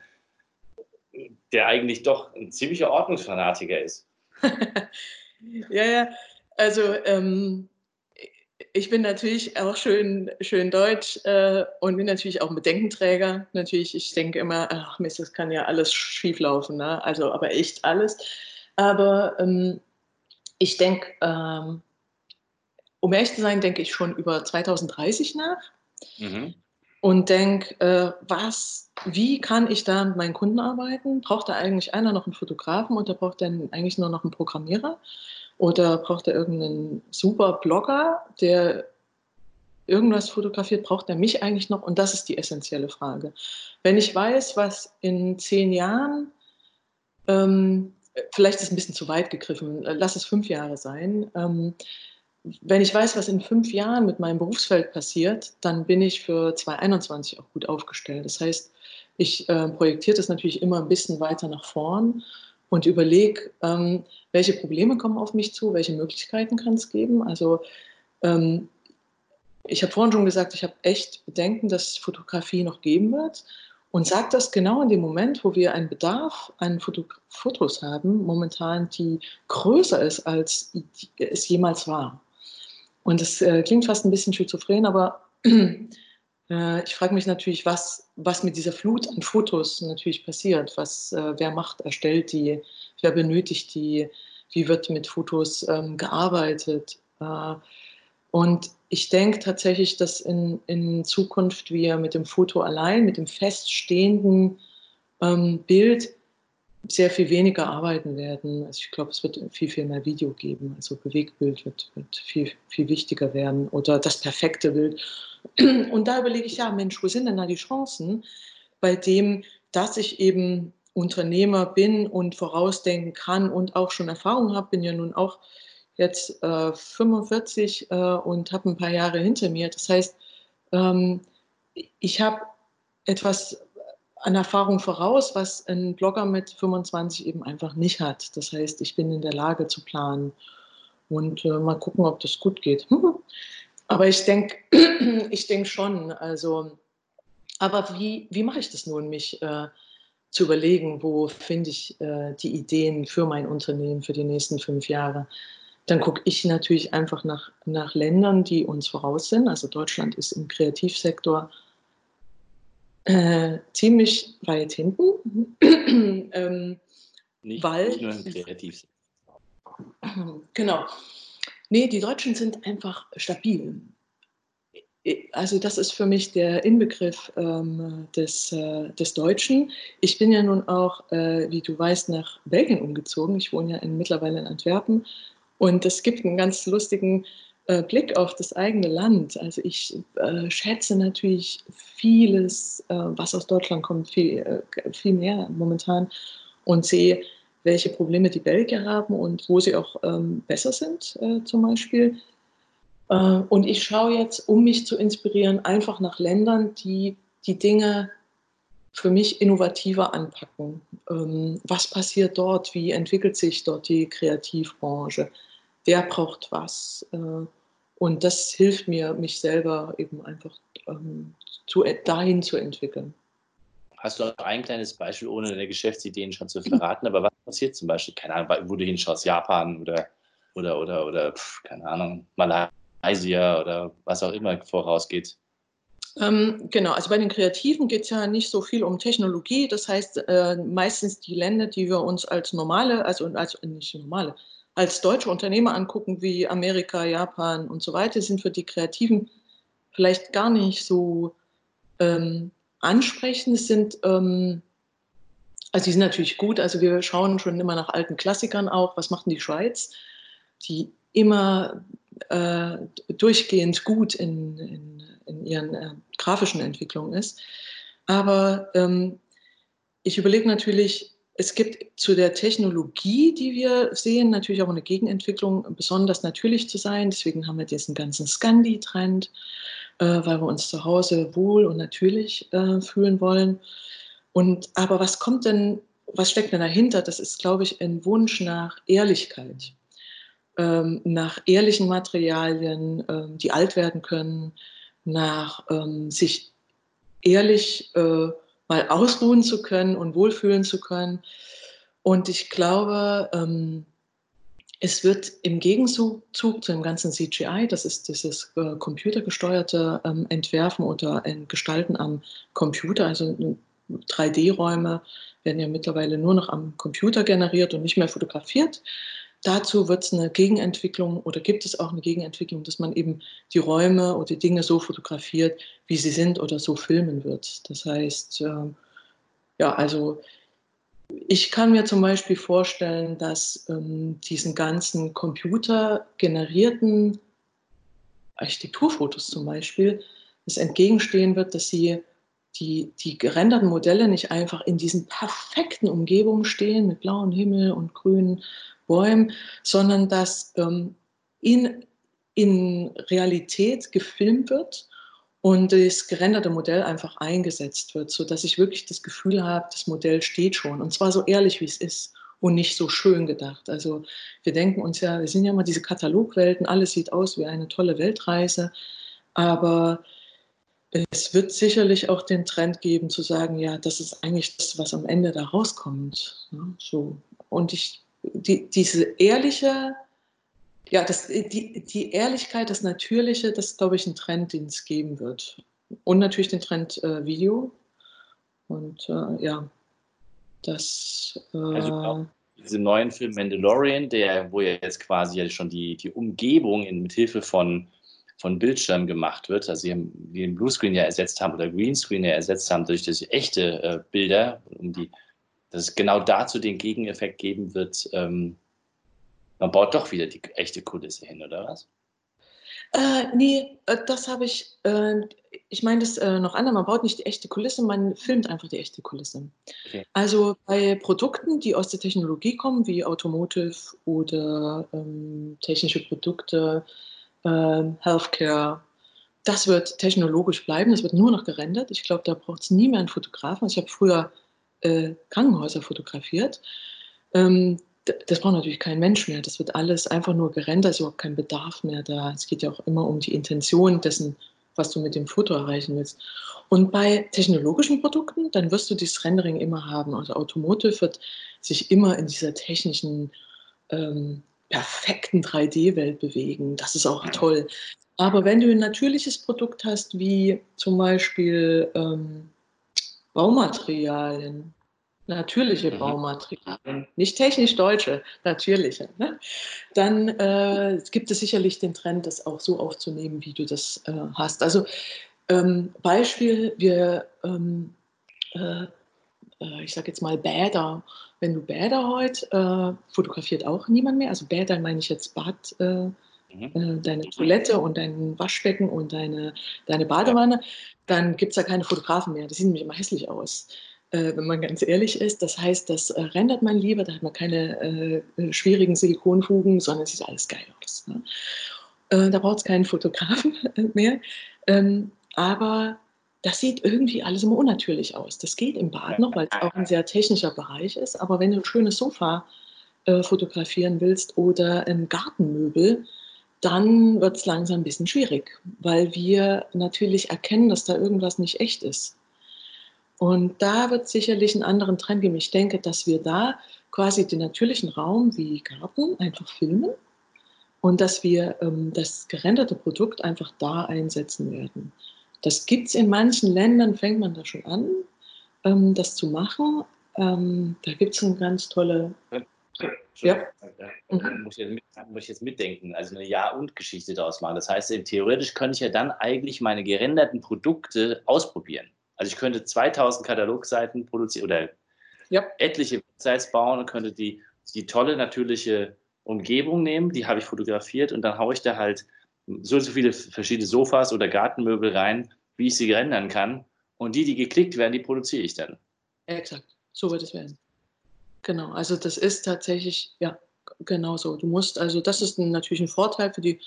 S1: der eigentlich doch ein ziemlicher Ordnungsfanatiker ist?
S2: ja, ja, also ähm, ich bin natürlich auch schön, schön deutsch äh, und bin natürlich auch ein Bedenkenträger. Natürlich, ich denke immer, ach Mist, das kann ja alles schieflaufen, ne? also aber echt alles. Aber ähm, ich denke, ähm, um ehrlich zu sein, denke ich schon über 2030 nach mhm. und denke, äh, was, wie kann ich da mit meinen Kunden arbeiten? Braucht da eigentlich einer noch einen Fotografen oder braucht dann eigentlich nur noch einen Programmierer? Oder braucht er irgendeinen super Blogger, der irgendwas fotografiert? Braucht er mich eigentlich noch? Und das ist die essentielle Frage. Wenn ich weiß, was in zehn Jahren, ähm, vielleicht ist ein bisschen zu weit gegriffen, lass es fünf Jahre sein. Ähm, wenn ich weiß, was in fünf Jahren mit meinem Berufsfeld passiert, dann bin ich für 2021 auch gut aufgestellt. Das heißt, ich äh, projektiere das natürlich immer ein bisschen weiter nach vorn und überlege, ähm, welche Probleme kommen auf mich zu, welche Möglichkeiten kann es geben. Also ähm, ich habe vorhin schon gesagt, ich habe echt Bedenken, dass Fotografie noch geben wird und sage das genau in dem Moment, wo wir einen Bedarf an Foto Fotos haben, momentan, die größer ist, als es jemals war. Und das äh, klingt fast ein bisschen schizophren, aber äh, ich frage mich natürlich, was, was mit dieser Flut an Fotos natürlich passiert. Was, äh, wer macht, erstellt die, wer benötigt die, wie wird mit Fotos ähm, gearbeitet. Äh, und ich denke tatsächlich, dass in, in Zukunft wir mit dem Foto allein, mit dem feststehenden ähm, Bild sehr viel weniger arbeiten werden. Also ich glaube, es wird viel, viel mehr Video geben. Also Bewegtbild wird, wird viel, viel wichtiger werden oder das perfekte Bild. Und da überlege ich, ja, Mensch, wo sind denn da die Chancen, bei dem, dass ich eben Unternehmer bin und vorausdenken kann und auch schon Erfahrung habe, bin ja nun auch jetzt äh, 45 äh, und habe ein paar Jahre hinter mir. Das heißt, ähm, ich habe etwas an Erfahrung voraus, was ein Blogger mit 25 eben einfach nicht hat. Das heißt, ich bin in der Lage zu planen und äh, mal gucken, ob das gut geht. Aber ich denke, ich denke schon, also, aber wie, wie mache ich das nun, mich äh, zu überlegen, wo finde ich äh, die Ideen für mein Unternehmen für die nächsten fünf Jahre? Dann gucke ich natürlich einfach nach, nach Ländern, die uns voraus sind. Also Deutschland ist im Kreativsektor äh, ziemlich weit hinten. ähm, nicht, weil, nicht nur im Kreativsektor. Genau. Nee, die Deutschen sind einfach stabil. Also das ist für mich der Inbegriff ähm, des, äh, des Deutschen. Ich bin ja nun auch, äh, wie du weißt, nach Belgien umgezogen. Ich wohne ja in, mittlerweile in Antwerpen. Und es gibt einen ganz lustigen äh, Blick auf das eigene Land. Also ich äh, schätze natürlich vieles, äh, was aus Deutschland kommt, viel, äh, viel mehr momentan und sehe, welche Probleme die Belgier haben und wo sie auch ähm, besser sind, äh, zum Beispiel. Und ich schaue jetzt, um mich zu inspirieren, einfach nach Ländern, die die Dinge für mich innovativer anpacken. Ähm, was passiert dort? Wie entwickelt sich dort die Kreativbranche? Wer braucht was? Äh, und das hilft mir, mich selber eben einfach ähm, zu, dahin zu entwickeln.
S1: Hast du auch ein kleines Beispiel, ohne deine Geschäftsideen schon zu verraten, aber was passiert zum Beispiel, keine Ahnung, wo du hinschaust, Japan oder, oder, oder, oder pf, keine Ahnung, Malaysia oder was auch immer vorausgeht?
S2: Ähm, genau, also bei den Kreativen geht es ja nicht so viel um Technologie. Das heißt, äh, meistens die Länder, die wir uns als normale, also als nicht normale, als deutsche Unternehmer angucken, wie Amerika, Japan und so weiter, sind für die Kreativen vielleicht gar nicht so ähm, ansprechend. Es sind, ähm, also die sind natürlich gut. Also wir schauen schon immer nach alten Klassikern auch. Was macht denn die Schweiz? Die immer äh, durchgehend gut in, in, in ihren äh, grafischen Entwicklungen ist. Aber ähm, ich überlege natürlich, es gibt zu der Technologie, die wir sehen, natürlich auch eine Gegenentwicklung, besonders natürlich zu sein. Deswegen haben wir diesen ganzen Scandi-Trend, äh, weil wir uns zu Hause wohl und natürlich äh, fühlen wollen. Und aber was kommt denn, was steckt denn dahinter? Das ist, glaube ich, ein Wunsch nach Ehrlichkeit ähm, nach ehrlichen Materialien, ähm, die alt werden können, nach ähm, sich ehrlich äh, mal ausruhen zu können und wohlfühlen zu können. Und ich glaube, ähm, es wird im Gegenzug zu dem ganzen CGI, das ist dieses äh, computergesteuerte ähm, Entwerfen oder Gestalten am Computer, also 3D-Räume werden ja mittlerweile nur noch am Computer generiert und nicht mehr fotografiert. Dazu wird es eine Gegenentwicklung oder gibt es auch eine Gegenentwicklung, dass man eben die Räume oder die Dinge so fotografiert, wie sie sind oder so filmen wird. Das heißt, äh, ja, also ich kann mir zum Beispiel vorstellen, dass ähm, diesen ganzen computergenerierten Architekturfotos zum Beispiel es entgegenstehen wird, dass sie die, die gerenderten Modelle nicht einfach in diesen perfekten Umgebungen stehen mit blauem Himmel und grünen Bäumen, sondern dass ähm, in, in Realität gefilmt wird und das gerenderte Modell einfach eingesetzt wird, sodass ich wirklich das Gefühl habe, das Modell steht schon und zwar so ehrlich, wie es ist und nicht so schön gedacht. Also wir denken uns ja, wir sind ja immer diese Katalogwelten, alles sieht aus wie eine tolle Weltreise, aber es wird sicherlich auch den Trend geben zu sagen, ja, das ist eigentlich das, was am Ende da rauskommt. Ja, so. Und ich die, diese ehrliche, ja, das, die, die Ehrlichkeit, das Natürliche, das ist, glaube ich, ein Trend, den es geben wird. Und natürlich den Trend äh, Video. Und äh, ja, das. Äh, also
S1: auch diesen neuen Film Mandalorian, der, wo ja jetzt quasi schon die, die Umgebung in, mit Hilfe von, von Bildschirm gemacht wird, also die den Bluescreen ja ersetzt haben oder Greenscreen ja ersetzt haben durch diese echte äh, Bilder, um die dass es genau dazu den Gegeneffekt geben wird, ähm, man baut doch wieder die echte Kulisse hin, oder was?
S2: Äh, nee, äh, das habe ich, äh, ich meine das äh, noch anders, man baut nicht die echte Kulisse, man filmt einfach die echte Kulisse. Okay. Also bei Produkten, die aus der Technologie kommen, wie Automotive oder ähm, technische Produkte, ähm, Healthcare, das wird technologisch bleiben, das wird nur noch gerendert. Ich glaube, da braucht es nie mehr einen Fotografen. Also ich habe früher äh, Krankenhäuser fotografiert. Ähm, das braucht natürlich kein Mensch mehr. Das wird alles einfach nur gerendert, ist überhaupt kein Bedarf mehr da. Es geht ja auch immer um die Intention dessen, was du mit dem Foto erreichen willst. Und bei technologischen Produkten, dann wirst du dieses Rendering immer haben. Also Automotive wird sich immer in dieser technischen, ähm, perfekten 3D-Welt bewegen. Das ist auch toll. Aber wenn du ein natürliches Produkt hast, wie zum Beispiel ähm, Baumaterialien, natürliche mhm. Baumaterialien, nicht technisch deutsche, natürliche, ne? dann äh, gibt es sicherlich den Trend, das auch so aufzunehmen, wie du das äh, hast. Also ähm, Beispiel, wir, ähm, äh, äh ich sage jetzt mal Bäder. Wenn du Bäder heute, äh, fotografiert auch niemand mehr. Also Bäder meine ich jetzt Bad, äh, mhm. deine Toilette und dein Waschbecken und deine, deine Badewanne dann gibt es da keine Fotografen mehr. Die sehen nämlich immer hässlich aus, äh, wenn man ganz ehrlich ist. Das heißt, das äh, rendert man lieber, da hat man keine äh, äh schwierigen Silikonfugen, sondern es sieht alles geil aus. Ne? Äh, da braucht es keinen Fotografen mehr. Ähm, aber das sieht irgendwie alles immer unnatürlich aus. Das geht im Bad noch, weil es auch ein sehr technischer Bereich ist. Aber wenn du ein schönes Sofa äh, fotografieren willst oder ein Gartenmöbel, dann wird es langsam ein bisschen schwierig, weil wir natürlich erkennen, dass da irgendwas nicht echt ist. Und da wird sicherlich einen anderen Trend geben. Ich denke, dass wir da quasi den natürlichen Raum wie Garten einfach filmen und dass wir ähm, das gerenderte Produkt einfach da einsetzen werden. Das gibt es in manchen Ländern, fängt man da schon an, ähm, das zu machen. Ähm, da gibt es eine ganz tolle.
S1: Ja. Muss, ich jetzt mit, muss ich jetzt mitdenken, also eine Ja-und-Geschichte daraus machen. Das heißt, theoretisch könnte ich ja dann eigentlich meine gerenderten Produkte ausprobieren. Also ich könnte 2000 Katalogseiten produzieren oder ja. etliche Websites bauen und könnte die, die tolle natürliche Umgebung nehmen, die habe ich fotografiert und dann haue ich da halt so und so viele verschiedene Sofas oder Gartenmöbel rein, wie ich sie rendern kann. Und die, die geklickt werden, die produziere ich dann.
S2: Exakt, so wird es werden. Genau, also das ist tatsächlich, ja, genau so. Du musst, also das ist natürlich ein Vorteil für die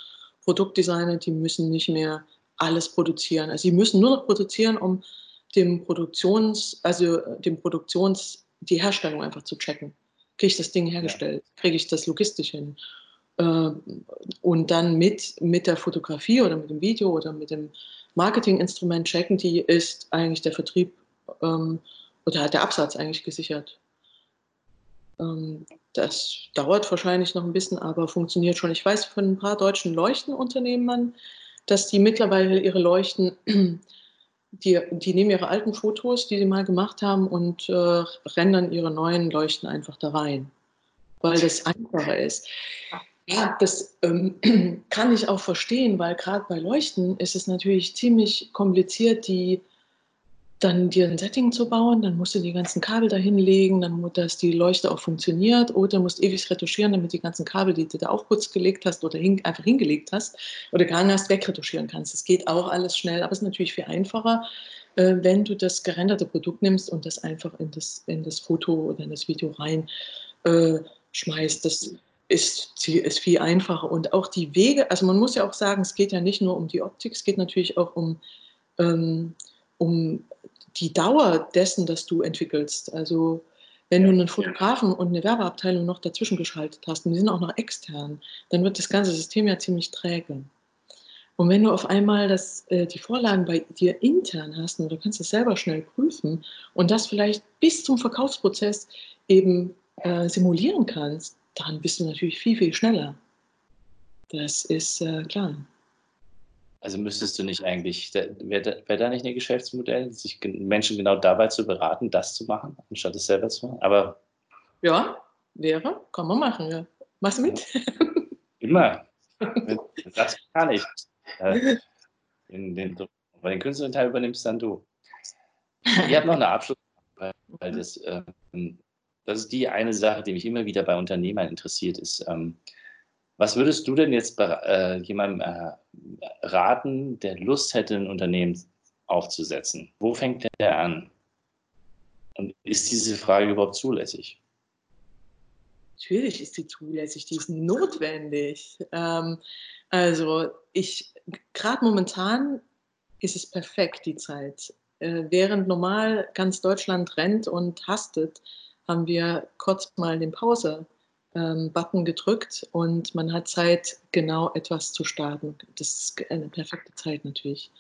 S2: Produktdesigner, die müssen nicht mehr alles produzieren. Also sie müssen nur noch produzieren, um dem Produktions, also dem Produktions, die Herstellung einfach zu checken kriege ich das Ding hergestellt, kriege ich das logistisch hin. Äh, und dann mit, mit der Fotografie oder mit dem Video oder mit dem Marketinginstrument checken, die ist eigentlich der Vertrieb ähm, oder hat der Absatz eigentlich gesichert. Ähm, das dauert wahrscheinlich noch ein bisschen, aber funktioniert schon. Ich weiß von ein paar deutschen Leuchtenunternehmen, dass die mittlerweile ihre Leuchten die, die nehmen ihre alten Fotos, die sie mal gemacht haben, und äh, rendern ihre neuen Leuchten einfach da rein, weil das einfacher ist. Ja, das ähm, kann ich auch verstehen, weil gerade bei Leuchten ist es natürlich ziemlich kompliziert, die dann dir ein Setting zu bauen, dann musst du die ganzen Kabel dahin legen, dann muss dass die Leuchte auch funktioniert oder musst ewig retuschieren, damit die ganzen Kabel, die du da auch kurz gelegt hast oder hin, einfach hingelegt hast oder gehangen hast, wegretuschieren kannst. Das geht auch alles schnell, aber es ist natürlich viel einfacher, äh, wenn du das gerenderte Produkt nimmst und das einfach in das, in das Foto oder in das Video rein äh, schmeißt. Das ist, ist viel einfacher und auch die Wege, also man muss ja auch sagen, es geht ja nicht nur um die Optik, es geht natürlich auch um ähm, um die Dauer dessen, das du entwickelst. Also wenn du einen Fotografen und eine Werbeabteilung noch dazwischen geschaltet hast und die sind auch noch extern, dann wird das ganze System ja ziemlich träge. Und wenn du auf einmal das, äh, die Vorlagen bei dir intern hast und du kannst es selber schnell prüfen und das vielleicht bis zum Verkaufsprozess eben äh, simulieren kannst, dann bist du natürlich viel, viel schneller. Das ist äh, klar.
S1: Also müsstest du nicht eigentlich, wäre wär da nicht ein Geschäftsmodell, sich Menschen genau dabei zu beraten, das zu machen, anstatt es selber zu machen? Aber
S2: ja, wäre, kann man machen, ja. Machst du mit?
S1: Immer. Das kann ich. Äh, den, den, bei den künstlerischen Teil übernimmst dann du. Ich habe noch eine Abschluss, weil das, ähm, das ist die eine Sache, die mich immer wieder bei Unternehmern interessiert, ist, ähm, was würdest du denn jetzt äh, jemandem äh, raten, der Lust hätte, ein Unternehmen aufzusetzen? Wo fängt der an? Und ist diese Frage überhaupt zulässig?
S2: Natürlich ist sie zulässig, die ist notwendig. Ähm, also ich, gerade momentan ist es perfekt, die Zeit. Äh, während normal ganz Deutschland rennt und hastet, haben wir kurz mal den Pause ähm, Button gedrückt und man hat Zeit, genau etwas zu starten. Das ist eine perfekte Zeit natürlich.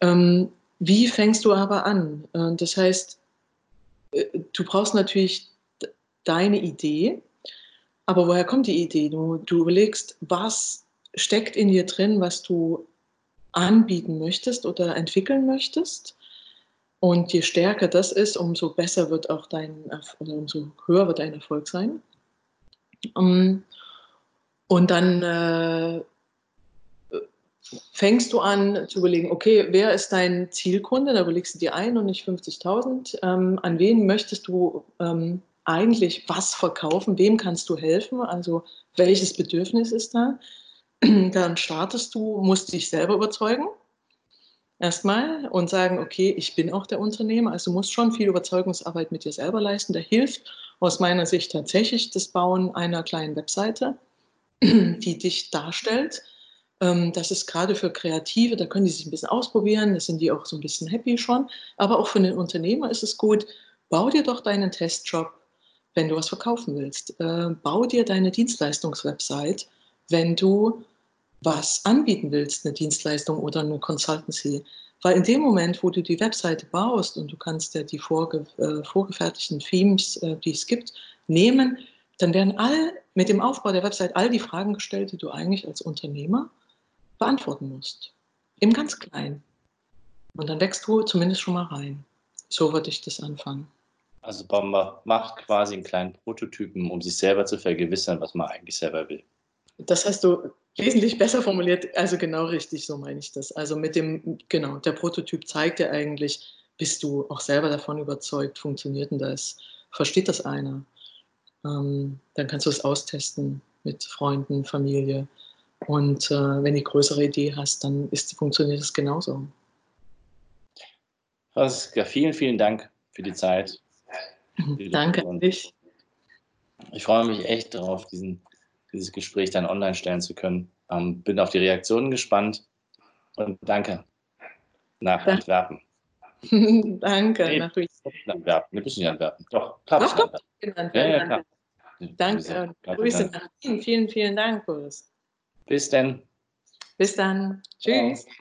S2: Ähm, wie fängst du aber an? Äh, das heißt, äh, du brauchst natürlich deine Idee, aber woher kommt die Idee? Du, du überlegst, was steckt in dir drin, was du anbieten möchtest oder entwickeln möchtest. Und je stärker das ist, umso besser wird auch dein, oder umso höher wird dein Erfolg sein. Ähm, und dann äh, fängst du an zu überlegen, okay, wer ist dein Zielkunde? Da überlegst du dir ein und nicht 50.000. Ähm, an wen möchtest du ähm, eigentlich was verkaufen? Wem kannst du helfen? Also welches Bedürfnis ist da? Dann startest du, musst dich selber überzeugen. Erstmal und sagen, okay, ich bin auch der Unternehmer. Also du musst schon viel Überzeugungsarbeit mit dir selber leisten. Da hilft aus meiner Sicht tatsächlich das Bauen einer kleinen Webseite, die dich darstellt. Ähm, das ist gerade für Kreative, da können die sich ein bisschen ausprobieren, da sind die auch so ein bisschen happy schon. Aber auch für den Unternehmer ist es gut, bau dir doch deinen Testjob, wenn du was verkaufen willst. Äh, bau dir deine Dienstleistungswebsite, wenn du was anbieten willst, eine Dienstleistung oder eine Consultancy. Weil in dem Moment, wo du die Webseite baust und du kannst ja die vorge äh, vorgefertigten Themes, äh, die es gibt, nehmen, dann werden all mit dem Aufbau der Website all die Fragen gestellt, die du eigentlich als Unternehmer beantworten musst. Im ganz Kleinen. Und dann wächst du zumindest schon mal rein. So würde ich das anfangen.
S1: Also Bomber macht quasi einen kleinen Prototypen, um sich selber zu vergewissern, was man eigentlich selber will.
S2: Das hast du wesentlich besser formuliert, also genau richtig, so meine ich das. Also mit dem, genau, der Prototyp zeigt dir eigentlich, bist du auch selber davon überzeugt, funktioniert denn das? Versteht das einer? Ähm, dann kannst du es austesten mit Freunden, Familie. Und äh, wenn du eine größere Idee hast, dann ist, funktioniert es genauso.
S1: Franziska, vielen, vielen Dank für die Zeit.
S2: Die Danke an dich.
S1: Ich freue mich echt darauf, diesen, dieses Gespräch dann online stellen zu können. Ähm, bin auf die Reaktionen gespannt und danke nach danke. Antwerpen.
S2: danke, nee,
S1: nach Antwerpen. Wir müssen nicht Antwerpen.
S2: Doch, klar. Doch, doch, Antwerpen. Ja, ja, klar. Danke und Grüße nach Ihnen. Vielen, vielen Dank, Boris.
S1: Bis dann.
S2: Bis dann. Tschüss. Ja.